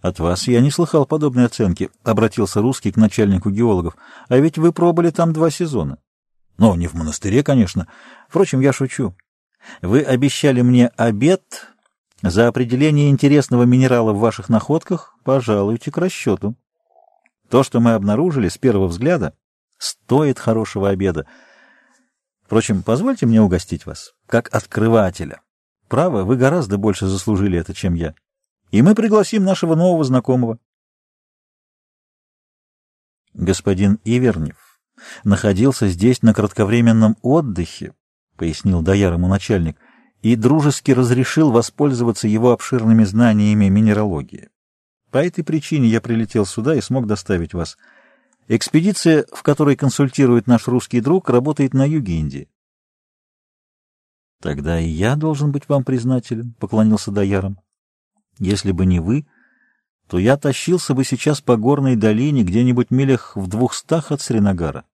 От вас я не слыхал подобной оценки, — обратился русский к начальнику геологов. А ведь вы пробыли там два сезона. Но не в монастыре, конечно. Впрочем, я шучу. Вы обещали мне обед за определение интересного минерала в ваших находках пожалуйте к расчету. То, что мы обнаружили с первого взгляда, стоит хорошего обеда. Впрочем, позвольте мне угостить вас, как открывателя. Право, вы гораздо больше заслужили это, чем я. И мы пригласим нашего нового знакомого. Господин Ивернев находился здесь на кратковременном отдыхе, пояснил доярому начальник — и дружески разрешил воспользоваться его обширными знаниями минералогии. По этой причине я прилетел сюда и смог доставить вас. Экспедиция, в которой консультирует наш русский друг, работает на юге Индии. Тогда и я должен быть вам признателен, — поклонился Даяром. Если бы не вы, то я тащился бы сейчас по горной долине где-нибудь милях в двухстах от Сринагара.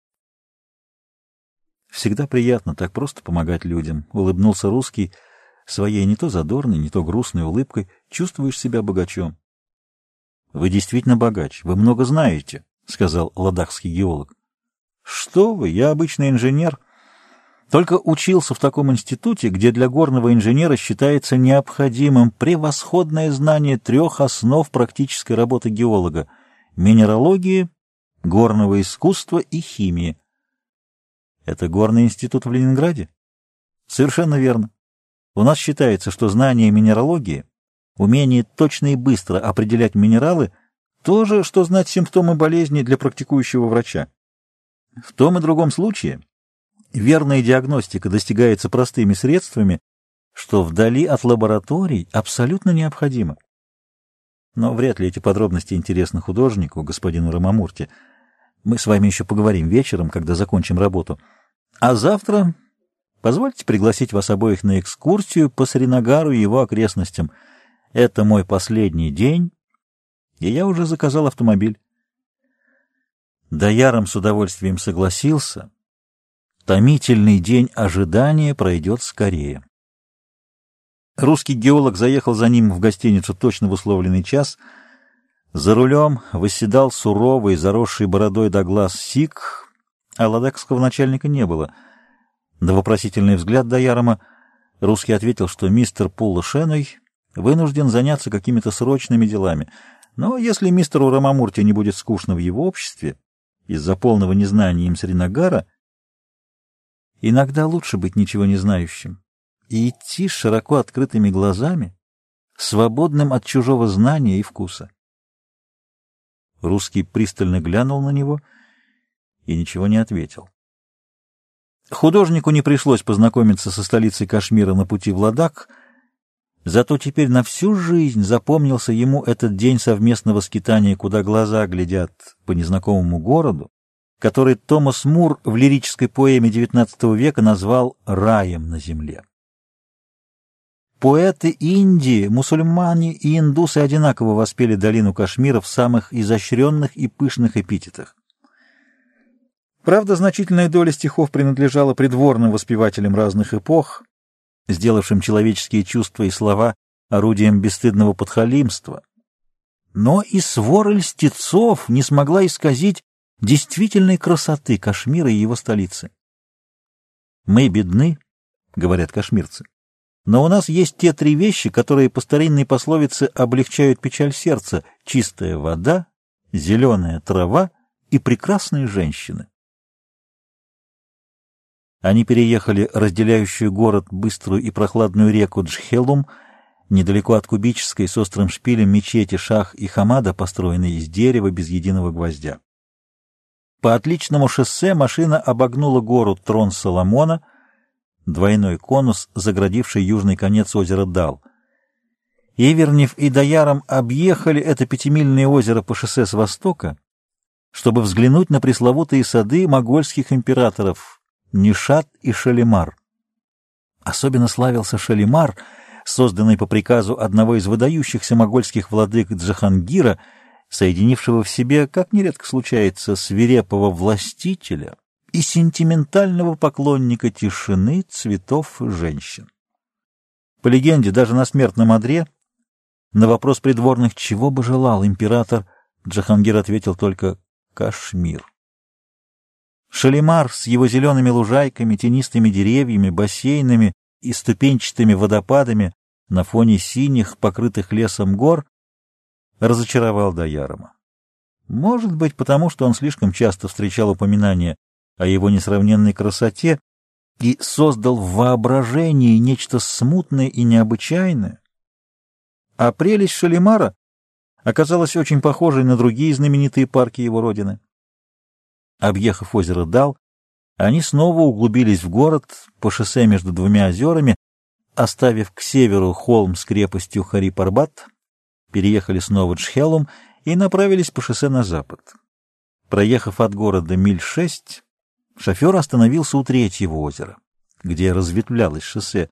Всегда приятно так просто помогать людям, — улыбнулся русский своей не то задорной, не то грустной улыбкой. Чувствуешь себя богачом. — Вы действительно богач, вы много знаете, — сказал ладахский геолог. — Что вы, я обычный инженер. Только учился в таком институте, где для горного инженера считается необходимым превосходное знание трех основ практической работы геолога — минералогии, горного искусства и химии. Это горный институт в Ленинграде? Совершенно верно. У нас считается, что знание минералогии, умение точно и быстро определять минералы, то же, что знать симптомы болезни для практикующего врача. В том и другом случае верная диагностика достигается простыми средствами, что вдали от лабораторий абсолютно необходимо. Но вряд ли эти подробности интересны художнику, господину Рамамурте. Мы с вами еще поговорим вечером, когда закончим работу. А завтра позвольте пригласить вас обоих на экскурсию по Сринагару и его окрестностям. Это мой последний день, и я уже заказал автомобиль. Даяром с удовольствием согласился. Томительный день ожидания пройдет скорее. Русский геолог заехал за ним в гостиницу точно в условленный час. За рулем восседал суровый, заросший бородой до глаз Сик, а ладакского начальника не было. На вопросительный взгляд Даярома русский ответил, что мистер Пулла Шеной вынужден заняться какими-то срочными делами. Но если мистеру Рамамурте не будет скучно в его обществе, из-за полного незнания им Сринагара, иногда лучше быть ничего не знающим и идти с широко открытыми глазами, свободным от чужого знания и вкуса. Русский пристально глянул на него — и ничего не ответил. Художнику не пришлось познакомиться со столицей Кашмира на пути в Ладак, зато теперь на всю жизнь запомнился ему этот день совместного скитания, куда глаза глядят по незнакомому городу, который Томас Мур в лирической поэме XIX века назвал «раем на земле». Поэты Индии, мусульмане и индусы одинаково воспели долину Кашмира в самых изощренных и пышных эпитетах. Правда, значительная доля стихов принадлежала придворным воспевателям разных эпох, сделавшим человеческие чувства и слова орудием бесстыдного подхалимства. Но и свора льстецов не смогла исказить действительной красоты Кашмира и его столицы. «Мы бедны», — говорят кашмирцы, — «но у нас есть те три вещи, которые по старинной пословице облегчают печаль сердца — чистая вода, зеленая трава и прекрасные женщины». Они переехали разделяющую город быструю и прохладную реку Джхелум, недалеко от кубической с острым шпилем мечети Шах и Хамада, построенной из дерева без единого гвоздя. По отличному шоссе машина обогнула гору Трон Соломона, двойной конус, заградивший южный конец озера Дал. Ивернев и Даяром объехали это пятимильное озеро по шоссе с востока, чтобы взглянуть на пресловутые сады могольских императоров Нишат и Шалимар. Особенно славился Шалимар, созданный по приказу одного из выдающихся могольских владык Джахангира, соединившего в себе, как нередко случается, свирепого властителя и сентиментального поклонника тишины, цветов и женщин. По легенде, даже на смертном одре на вопрос придворных, чего бы желал император, Джахангир ответил только «Кашмир». Шалимар с его зелеными лужайками, тенистыми деревьями, бассейнами и ступенчатыми водопадами на фоне синих, покрытых лесом гор, разочаровал Даярома. Может быть, потому что он слишком часто встречал упоминания о его несравненной красоте и создал в воображении нечто смутное и необычайное. А прелесть Шалимара оказалась очень похожей на другие знаменитые парки его родины. Объехав озеро Дал, они снова углубились в город по шоссе между двумя озерами, оставив к северу холм с крепостью Харипарбат, переехали снова Джхелум и направились по шоссе на запад. Проехав от города миль шесть, шофер остановился у третьего озера, где разветвлялось шоссе,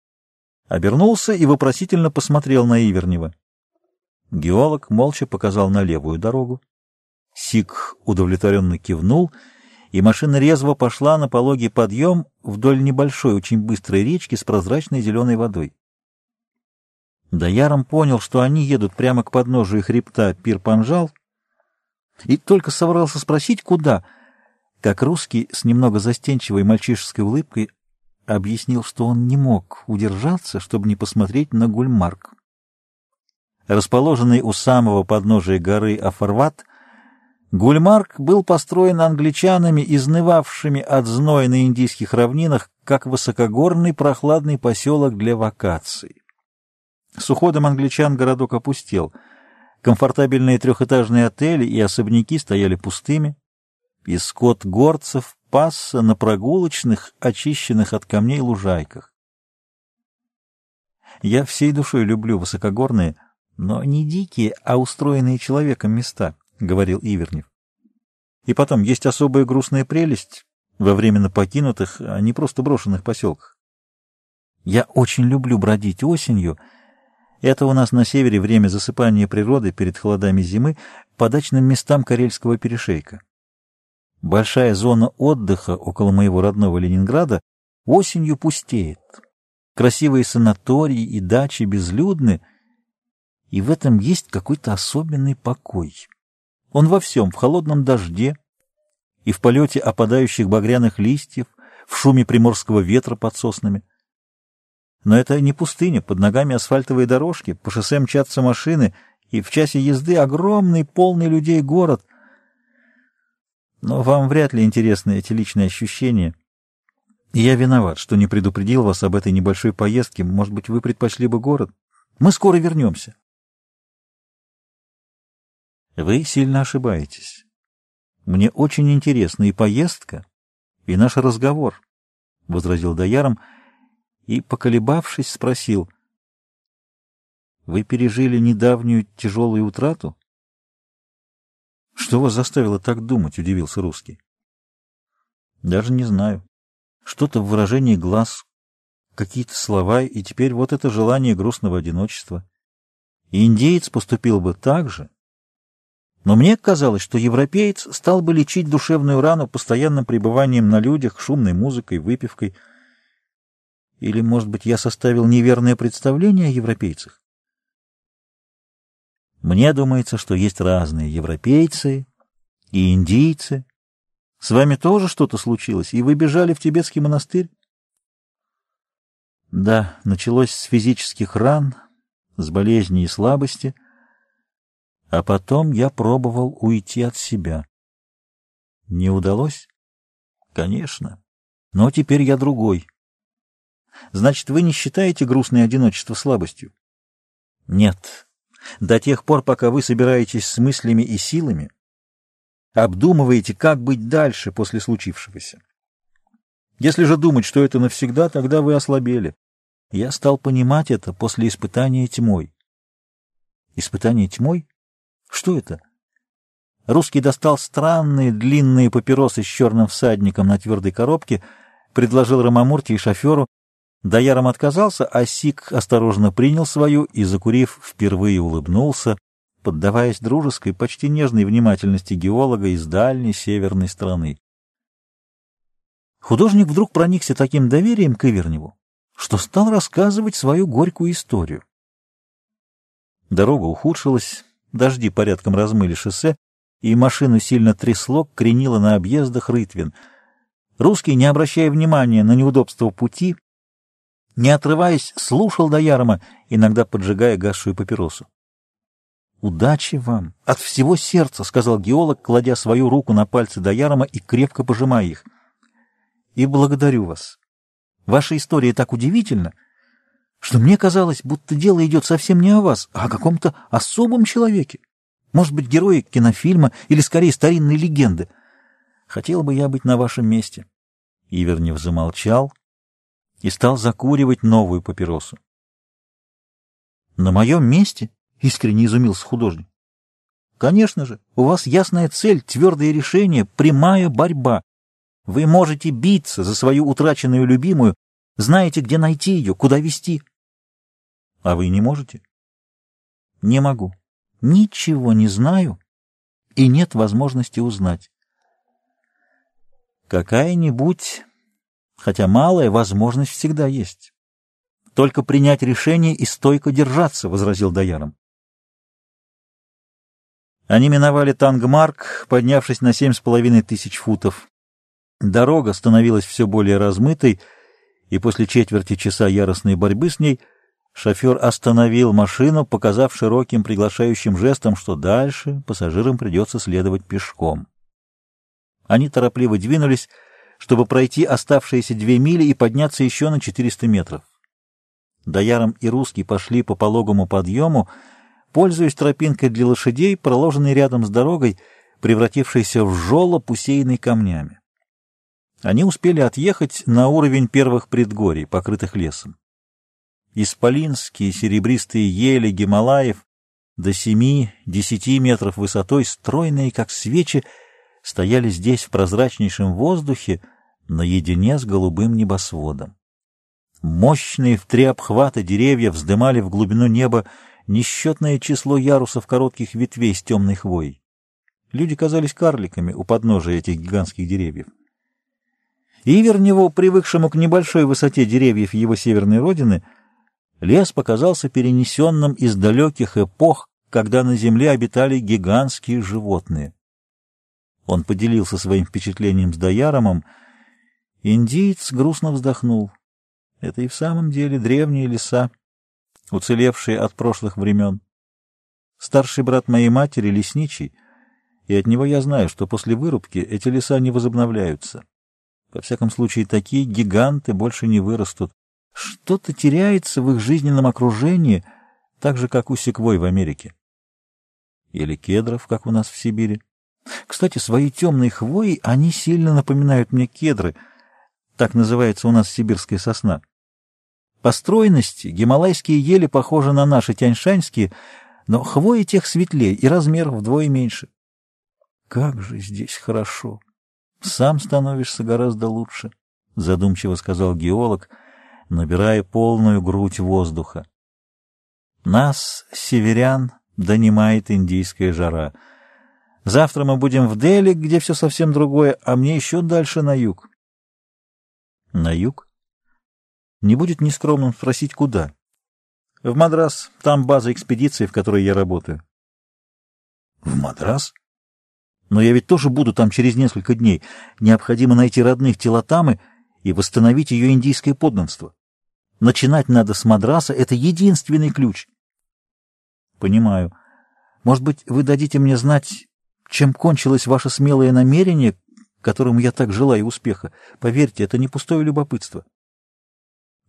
обернулся и вопросительно посмотрел на Ивернева. Геолог молча показал на левую дорогу. Сик удовлетворенно кивнул, машина резво пошла на пологий подъем вдоль небольшой, очень быстрой речки с прозрачной зеленой водой. Даяром понял, что они едут прямо к подножию хребта Пир-Панжал, и только собрался спросить, куда, как русский с немного застенчивой мальчишеской улыбкой объяснил, что он не мог удержаться, чтобы не посмотреть на Гульмарк. Расположенный у самого подножия горы Афарват, Гульмарк был построен англичанами, изнывавшими от зноя на индийских равнинах, как высокогорный прохладный поселок для вакаций. С уходом англичан городок опустел. Комфортабельные трехэтажные отели и особняки стояли пустыми, и скот горцев пасся на прогулочных, очищенных от камней лужайках. Я всей душой люблю высокогорные, но не дикие, а устроенные человеком места, — говорил Ивернев. И потом, есть особая грустная прелесть во временно покинутых, а не просто брошенных поселках. Я очень люблю бродить осенью — это у нас на севере время засыпания природы перед холодами зимы по дачным местам Карельского перешейка. Большая зона отдыха около моего родного Ленинграда осенью пустеет. Красивые санатории и дачи безлюдны, и в этом есть какой-то особенный покой. Он во всем, в холодном дожде и в полете опадающих багряных листьев, в шуме приморского ветра под соснами. Но это не пустыня, под ногами асфальтовые дорожки, по шоссе мчатся машины, и в часе езды огромный, полный людей город. Но вам вряд ли интересны эти личные ощущения. Я виноват, что не предупредил вас об этой небольшой поездке. Может быть, вы предпочли бы город? Мы скоро вернемся. Вы сильно ошибаетесь. Мне очень интересна и поездка, и наш разговор, — возразил Даяром, — и, поколебавшись, спросил, «Вы пережили недавнюю тяжелую утрату?» «Что вас заставило так думать?» — удивился русский. «Даже не знаю. Что-то в выражении глаз, какие-то слова, и теперь вот это желание грустного одиночества. И индеец поступил бы так же, но мне казалось, что европеец стал бы лечить душевную рану постоянным пребыванием на людях, шумной музыкой, выпивкой — или, может быть, я составил неверное представление о европейцах? Мне думается, что есть разные европейцы и индийцы. С вами тоже что-то случилось, и вы бежали в тибетский монастырь? Да, началось с физических ран, с болезней и слабости, а потом я пробовал уйти от себя. Не удалось? Конечно. Но теперь я другой. Значит, вы не считаете грустное одиночество слабостью? Нет. До тех пор, пока вы собираетесь с мыслями и силами, обдумываете, как быть дальше после случившегося. Если же думать, что это навсегда, тогда вы ослабели. Я стал понимать это после испытания тьмой. Испытание тьмой? Что это? Русский достал странные длинные папиросы с черным всадником на твердой коробке, предложил Рамамурти и шоферу, Даяром отказался, а Сик осторожно принял свою и, закурив, впервые улыбнулся, поддаваясь дружеской, почти нежной внимательности геолога из дальней северной страны. Художник вдруг проникся таким доверием к Иверневу, что стал рассказывать свою горькую историю. Дорога ухудшилась, дожди порядком размыли шоссе, и машину сильно трясло, кренило на объездах Рытвин. Русский, не обращая внимания на неудобство пути, не отрываясь, слушал Даярома, иногда поджигая гасшую папиросу. «Удачи вам! От всего сердца!» — сказал геолог, кладя свою руку на пальцы Даярома и крепко пожимая их. «И благодарю вас. Ваша история так удивительна, что мне казалось, будто дело идет совсем не о вас, а о каком-то особом человеке. Может быть, герои кинофильма или, скорее, старинной легенды. Хотел бы я быть на вашем месте». Ивернев замолчал, — и стал закуривать новую папиросу. «На моем месте?» — искренне изумился художник. «Конечно же, у вас ясная цель, твердое решение, прямая борьба. Вы можете биться за свою утраченную любимую, знаете, где найти ее, куда вести. А вы не можете?» «Не могу. Ничего не знаю и нет возможности узнать. Какая-нибудь, хотя малая, возможность всегда есть. Только принять решение и стойко держаться, — возразил Даяром. Они миновали Тангмарк, поднявшись на семь с половиной тысяч футов. Дорога становилась все более размытой, и после четверти часа яростной борьбы с ней шофер остановил машину, показав широким приглашающим жестом, что дальше пассажирам придется следовать пешком. Они торопливо двинулись, чтобы пройти оставшиеся две мили и подняться еще на 400 метров. Дояром и русский пошли по пологому подъему, пользуясь тропинкой для лошадей, проложенной рядом с дорогой, превратившейся в жолоб, усеянный камнями. Они успели отъехать на уровень первых предгорий, покрытых лесом. Исполинские серебристые ели Гималаев до семи-десяти метров высотой, стройные, как свечи, стояли здесь в прозрачнейшем воздухе наедине с голубым небосводом. Мощные в три обхвата деревья вздымали в глубину неба несчетное число ярусов коротких ветвей с темной хвоей. Люди казались карликами у подножия этих гигантских деревьев. Иверневу, привыкшему к небольшой высоте деревьев его северной родины, лес показался перенесенным из далеких эпох, когда на земле обитали гигантские животные. Он поделился своим впечатлением с Даяромом. Индиец грустно вздохнул. Это и в самом деле древние леса, уцелевшие от прошлых времен. Старший брат моей матери — лесничий, и от него я знаю, что после вырубки эти леса не возобновляются. Во всяком случае, такие гиганты больше не вырастут. Что-то теряется в их жизненном окружении, так же, как у секвой в Америке. Или кедров, как у нас в Сибири. Кстати, свои темные хвои, они сильно напоминают мне кедры. Так называется у нас сибирская сосна. По стройности гималайские ели похожи на наши тяньшаньские, но хвои тех светлее и размер вдвое меньше. Как же здесь хорошо! Сам становишься гораздо лучше, — задумчиво сказал геолог, набирая полную грудь воздуха. Нас, северян, донимает индийская жара — Завтра мы будем в Дели, где все совсем другое, а мне еще дальше на юг. На юг? Не будет нескромным спросить, куда? В Мадрас. Там база экспедиции, в которой я работаю. В Мадрас? Но я ведь тоже буду там через несколько дней. Необходимо найти родных Телотамы и восстановить ее индийское подданство. Начинать надо с Мадраса, это единственный ключ. Понимаю. Может быть, вы дадите мне знать, чем кончилось ваше смелое намерение, которому я так желаю успеха. Поверьте, это не пустое любопытство.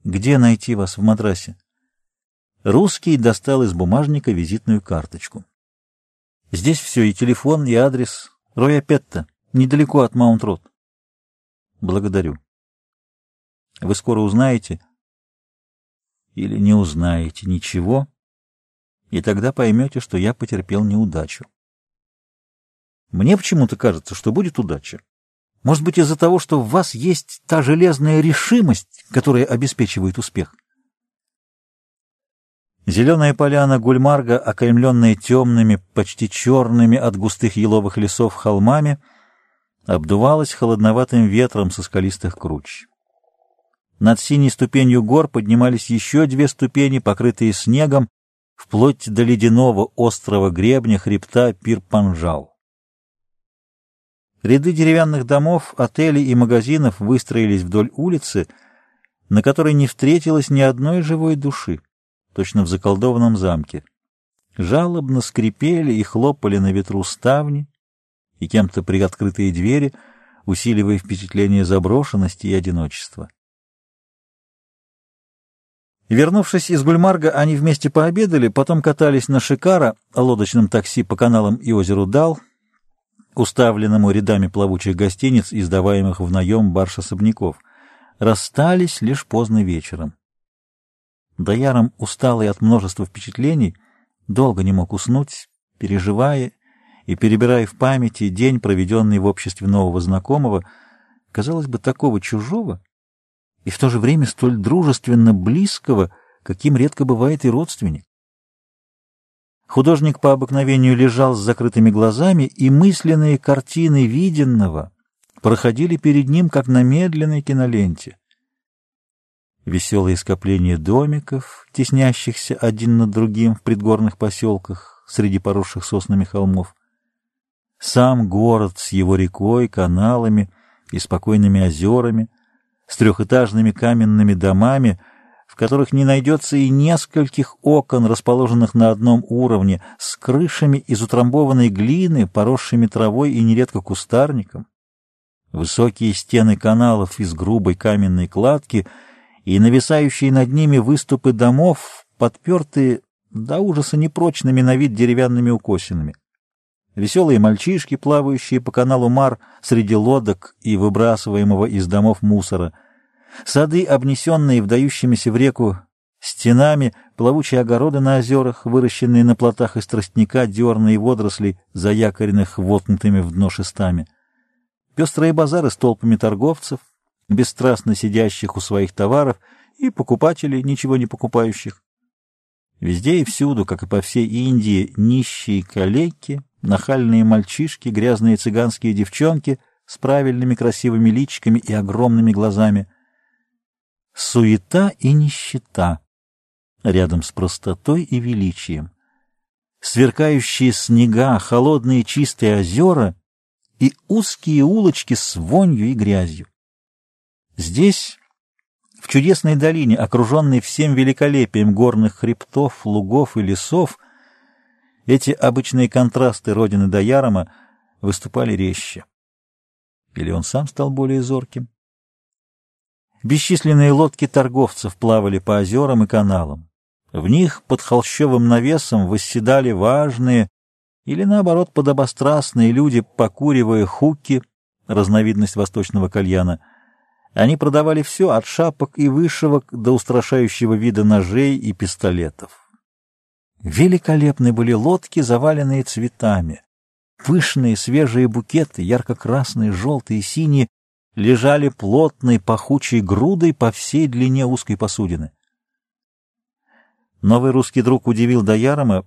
Где найти вас в Мадрасе? Русский достал из бумажника визитную карточку. Здесь все, и телефон, и адрес. Роя Петта, недалеко от Маунт-Рот. Благодарю. Вы скоро узнаете или не узнаете ничего, и тогда поймете, что я потерпел неудачу. Мне почему-то кажется, что будет удача. Может быть, из-за того, что в вас есть та железная решимость, которая обеспечивает успех. Зеленая поляна Гульмарга, окаймленная темными, почти черными от густых еловых лесов холмами, обдувалась холодноватым ветром со скалистых круч. Над синей ступенью гор поднимались еще две ступени, покрытые снегом, вплоть до ледяного острого гребня хребта Пир-Панжал. Ряды деревянных домов, отелей и магазинов выстроились вдоль улицы, на которой не встретилось ни одной живой души, точно в заколдованном замке. Жалобно скрипели и хлопали на ветру ставни и кем-то приоткрытые двери, усиливая впечатление заброшенности и одиночества. Вернувшись из Гульмарга, они вместе пообедали, потом катались на Шикара, лодочном такси по каналам и озеру Дал, уставленному рядами плавучих гостиниц, издаваемых в наем барш-особняков, расстались лишь поздно вечером. Даяром, усталый от множества впечатлений, долго не мог уснуть, переживая и перебирая в памяти день, проведенный в обществе нового знакомого, казалось бы, такого чужого и в то же время столь дружественно близкого, каким редко бывает и родственник. Художник по обыкновению лежал с закрытыми глазами, и мысленные картины виденного проходили перед ним, как на медленной киноленте. Веселые скопления домиков, теснящихся один над другим в предгорных поселках среди поросших соснами холмов. Сам город с его рекой, каналами и спокойными озерами, с трехэтажными каменными домами — в которых не найдется и нескольких окон, расположенных на одном уровне, с крышами из утрамбованной глины, поросшими травой и нередко кустарником. Высокие стены каналов из грубой каменной кладки и нависающие над ними выступы домов, подпертые до ужаса непрочными на вид деревянными укосинами. Веселые мальчишки, плавающие по каналу Мар среди лодок и выбрасываемого из домов мусора — Сады, обнесенные вдающимися в реку стенами, плавучие огороды на озерах, выращенные на плотах из тростника, дерна и водорослей, заякоренных воткнутыми в дно шестами. Пестрые базары с толпами торговцев, бесстрастно сидящих у своих товаров, и покупателей, ничего не покупающих. Везде и всюду, как и по всей Индии, нищие калеки, нахальные мальчишки, грязные цыганские девчонки с правильными красивыми личиками и огромными глазами — суета и нищета рядом с простотой и величием, сверкающие снега, холодные чистые озера и узкие улочки с вонью и грязью. Здесь, в чудесной долине, окруженной всем великолепием горных хребтов, лугов и лесов, эти обычные контрасты родины Даярома выступали резче. Или он сам стал более зорким? Бесчисленные лодки торговцев плавали по озерам и каналам. В них под холщовым навесом восседали важные или, наоборот, подобострастные люди, покуривая хуки, разновидность восточного кальяна. Они продавали все, от шапок и вышивок до устрашающего вида ножей и пистолетов. Великолепны были лодки, заваленные цветами. Пышные свежие букеты, ярко-красные, желтые, синие, лежали плотной пахучей грудой по всей длине узкой посудины. Новый русский друг удивил Даярома,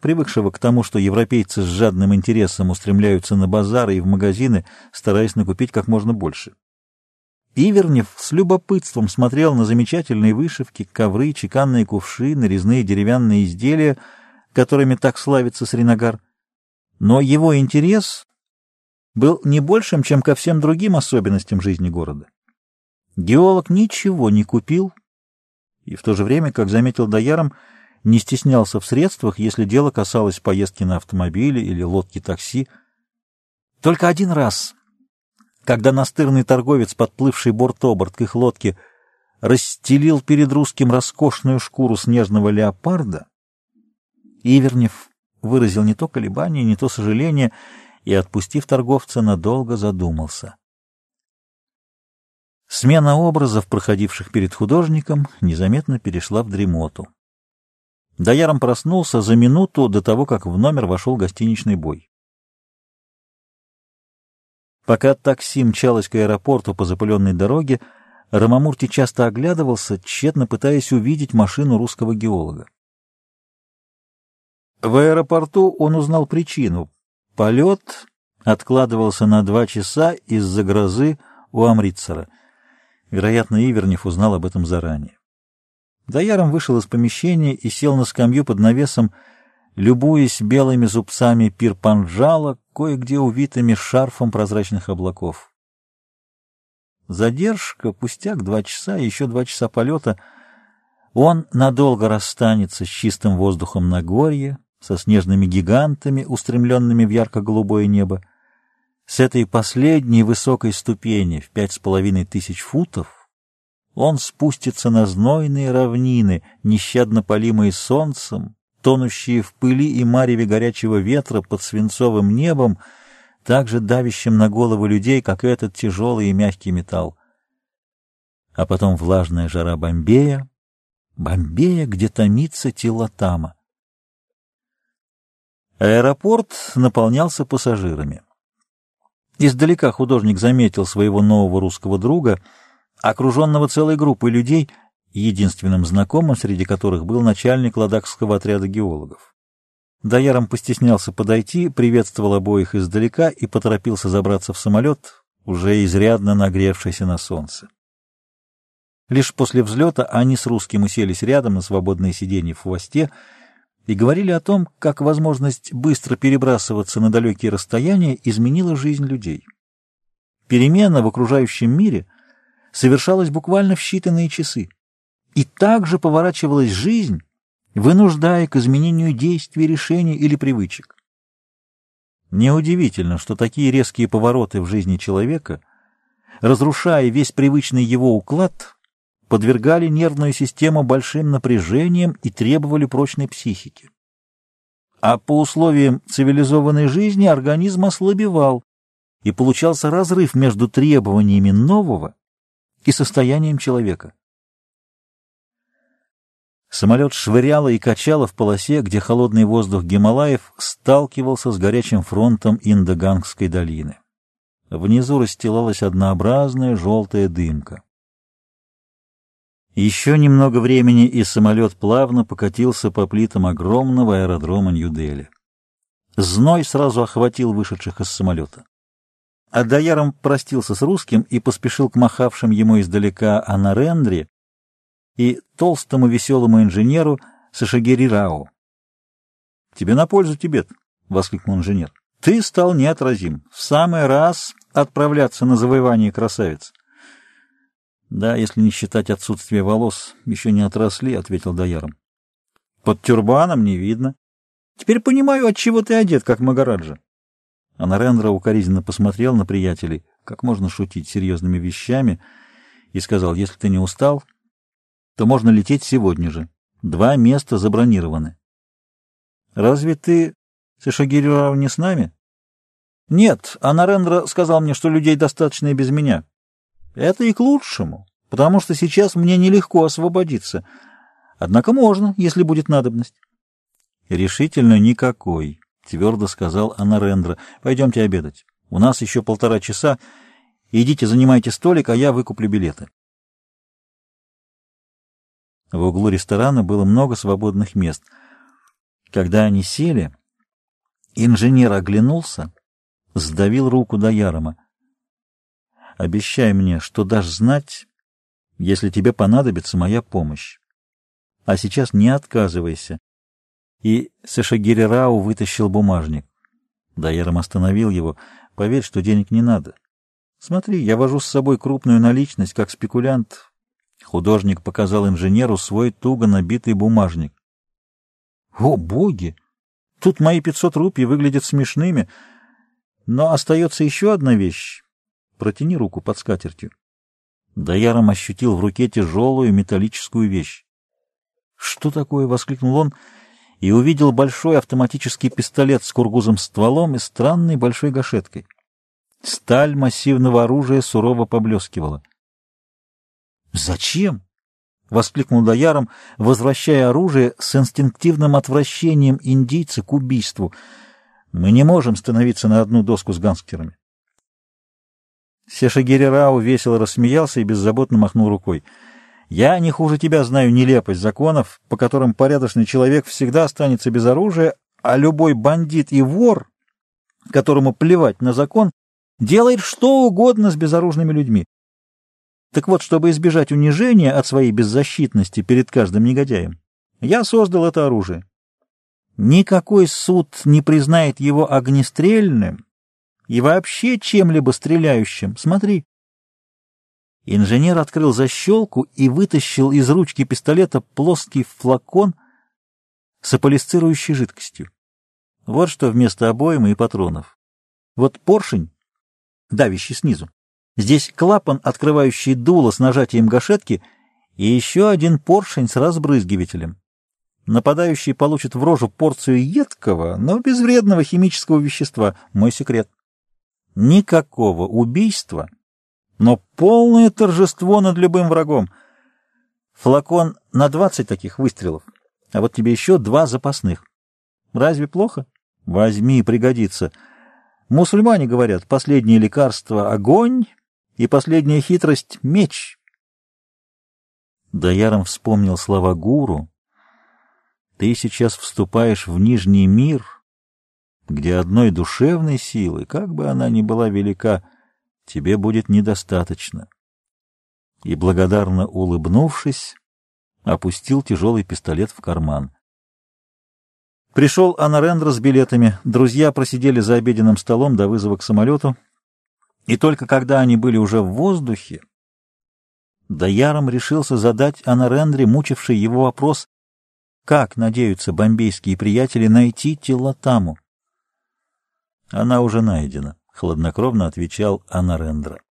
привыкшего к тому, что европейцы с жадным интересом устремляются на базары и в магазины, стараясь накупить как можно больше. Ивернев с любопытством смотрел на замечательные вышивки, ковры, чеканные кувшины, резные деревянные изделия, которыми так славится Сринагар. Но его интерес был не большим, чем ко всем другим особенностям жизни города. Геолог ничего не купил и в то же время, как заметил Дояром, не стеснялся в средствах, если дело касалось поездки на автомобиле или лодки такси. Только один раз, когда настырный торговец, подплывший борт-оборт к их лодке, расстелил перед русским роскошную шкуру снежного леопарда, Ивернев выразил не то колебание, не то сожаление и, отпустив торговца, надолго задумался. Смена образов, проходивших перед художником, незаметно перешла в дремоту. Дояром проснулся за минуту до того, как в номер вошел гостиничный бой. Пока такси мчалось к аэропорту по запыленной дороге, Рамамурти часто оглядывался, тщетно пытаясь увидеть машину русского геолога. В аэропорту он узнал причину, Полет откладывался на два часа из-за грозы у Амритсера. Вероятно, Ивернев узнал об этом заранее. Дояром вышел из помещения и сел на скамью под навесом, любуясь белыми зубцами пирпанджала, кое-где увитыми шарфом прозрачных облаков. Задержка, пустяк, два часа, еще два часа полета. Он надолго расстанется с чистым воздухом на Нагорья, со снежными гигантами, устремленными в ярко-голубое небо. С этой последней высокой ступени в пять с половиной тысяч футов он спустится на знойные равнины, нещадно полимые солнцем, тонущие в пыли и мареве горячего ветра под свинцовым небом, так же давящим на головы людей, как этот тяжелый и мягкий металл. А потом влажная жара Бомбея, Бомбея, где томится Тилатама. Аэропорт наполнялся пассажирами. Издалека художник заметил своего нового русского друга, окруженного целой группой людей, единственным знакомым среди которых был начальник ладакского отряда геологов. Даяром постеснялся подойти, приветствовал обоих издалека и поторопился забраться в самолет, уже изрядно нагревшийся на солнце. Лишь после взлета они с русским уселись рядом на свободное сиденье в хвосте и говорили о том, как возможность быстро перебрасываться на далекие расстояния изменила жизнь людей. Перемена в окружающем мире совершалась буквально в считанные часы. И также поворачивалась жизнь, вынуждая к изменению действий, решений или привычек. Неудивительно, что такие резкие повороты в жизни человека, разрушая весь привычный его уклад, подвергали нервную систему большим напряжением и требовали прочной психики. А по условиям цивилизованной жизни организм ослабевал, и получался разрыв между требованиями нового и состоянием человека. Самолет швыряло и качало в полосе, где холодный воздух Гималаев сталкивался с горячим фронтом Индогангской долины. Внизу расстилалась однообразная желтая дымка. Еще немного времени, и самолет плавно покатился по плитам огромного аэродрома Нью-Дели. Зной сразу охватил вышедших из самолета. Аддаяром простился с русским и поспешил к махавшим ему издалека Анарендре и толстому веселому инженеру Сашагери Рао. — Тебе на пользу, Тибет! — воскликнул инженер. — Ты стал неотразим. В самый раз отправляться на завоевание красавиц. — Да, если не считать отсутствие волос, еще не отросли, — ответил Даяром. — Под тюрбаном не видно. Теперь понимаю, от чего ты одет, как Магараджа. А Нарендра укоризненно посмотрел на приятелей, как можно шутить серьезными вещами, и сказал, если ты не устал, то можно лететь сегодня же. Два места забронированы. Разве ты, Сашагирюрав, не с нами? Нет, а Нарендра сказал мне, что людей достаточно и без меня. Это и к лучшему, потому что сейчас мне нелегко освободиться. Однако можно, если будет надобность. Решительно никакой. — твердо сказал Анарендра. — Пойдемте обедать. У нас еще полтора часа. Идите, занимайте столик, а я выкуплю билеты. В углу ресторана было много свободных мест. Когда они сели, инженер оглянулся, сдавил руку до Ярома. «Обещай мне, что дашь знать, если тебе понадобится моя помощь. А сейчас не отказывайся и Сашагири Рау вытащил бумажник. Дайером остановил его. «Поверь, что денег не надо. Смотри, я вожу с собой крупную наличность, как спекулянт». Художник показал инженеру свой туго набитый бумажник. «О, боги! Тут мои пятьсот рупий выглядят смешными, но остается еще одна вещь. Протяни руку под скатертью». Даяром ощутил в руке тяжелую металлическую вещь. «Что такое?» — воскликнул он — и увидел большой автоматический пистолет с кургузом стволом и странной большой гашеткой. Сталь массивного оружия сурово поблескивала. «Зачем?» — воскликнул Даяром, возвращая оружие с инстинктивным отвращением индийца к убийству. «Мы не можем становиться на одну доску с гангстерами». Сешагири Рау весело рассмеялся и беззаботно махнул рукой — я не хуже тебя знаю нелепость законов, по которым порядочный человек всегда останется без оружия, а любой бандит и вор, которому плевать на закон, делает что угодно с безоружными людьми. Так вот, чтобы избежать унижения от своей беззащитности перед каждым негодяем, я создал это оружие. Никакой суд не признает его огнестрельным и вообще чем-либо стреляющим. Смотри. Инженер открыл защелку и вытащил из ручки пистолета плоский флакон с аполисцирующей жидкостью. Вот что вместо обоймы и патронов. Вот поршень, давящий снизу. Здесь клапан, открывающий дуло с нажатием гашетки, и еще один поршень с разбрызгивателем. Нападающий получит в рожу порцию едкого, но безвредного химического вещества. Мой секрет. Никакого убийства но полное торжество над любым врагом. Флакон на двадцать таких выстрелов, а вот тебе еще два запасных. Разве плохо? Возьми, пригодится. Мусульмане говорят, последнее лекарство — огонь, и последняя хитрость — меч. Даяром вспомнил слова гуру Ты сейчас вступаешь в Нижний мир, где одной душевной силы, как бы она ни была велика, тебе будет недостаточно. И, благодарно улыбнувшись, опустил тяжелый пистолет в карман. Пришел Анарендра с билетами. Друзья просидели за обеденным столом до вызова к самолету. И только когда они были уже в воздухе, Даяром решился задать Анарендре мучивший его вопрос, как надеются бомбейские приятели найти Тилатаму. Она уже найдена, — хладнокровно отвечал Анарендра.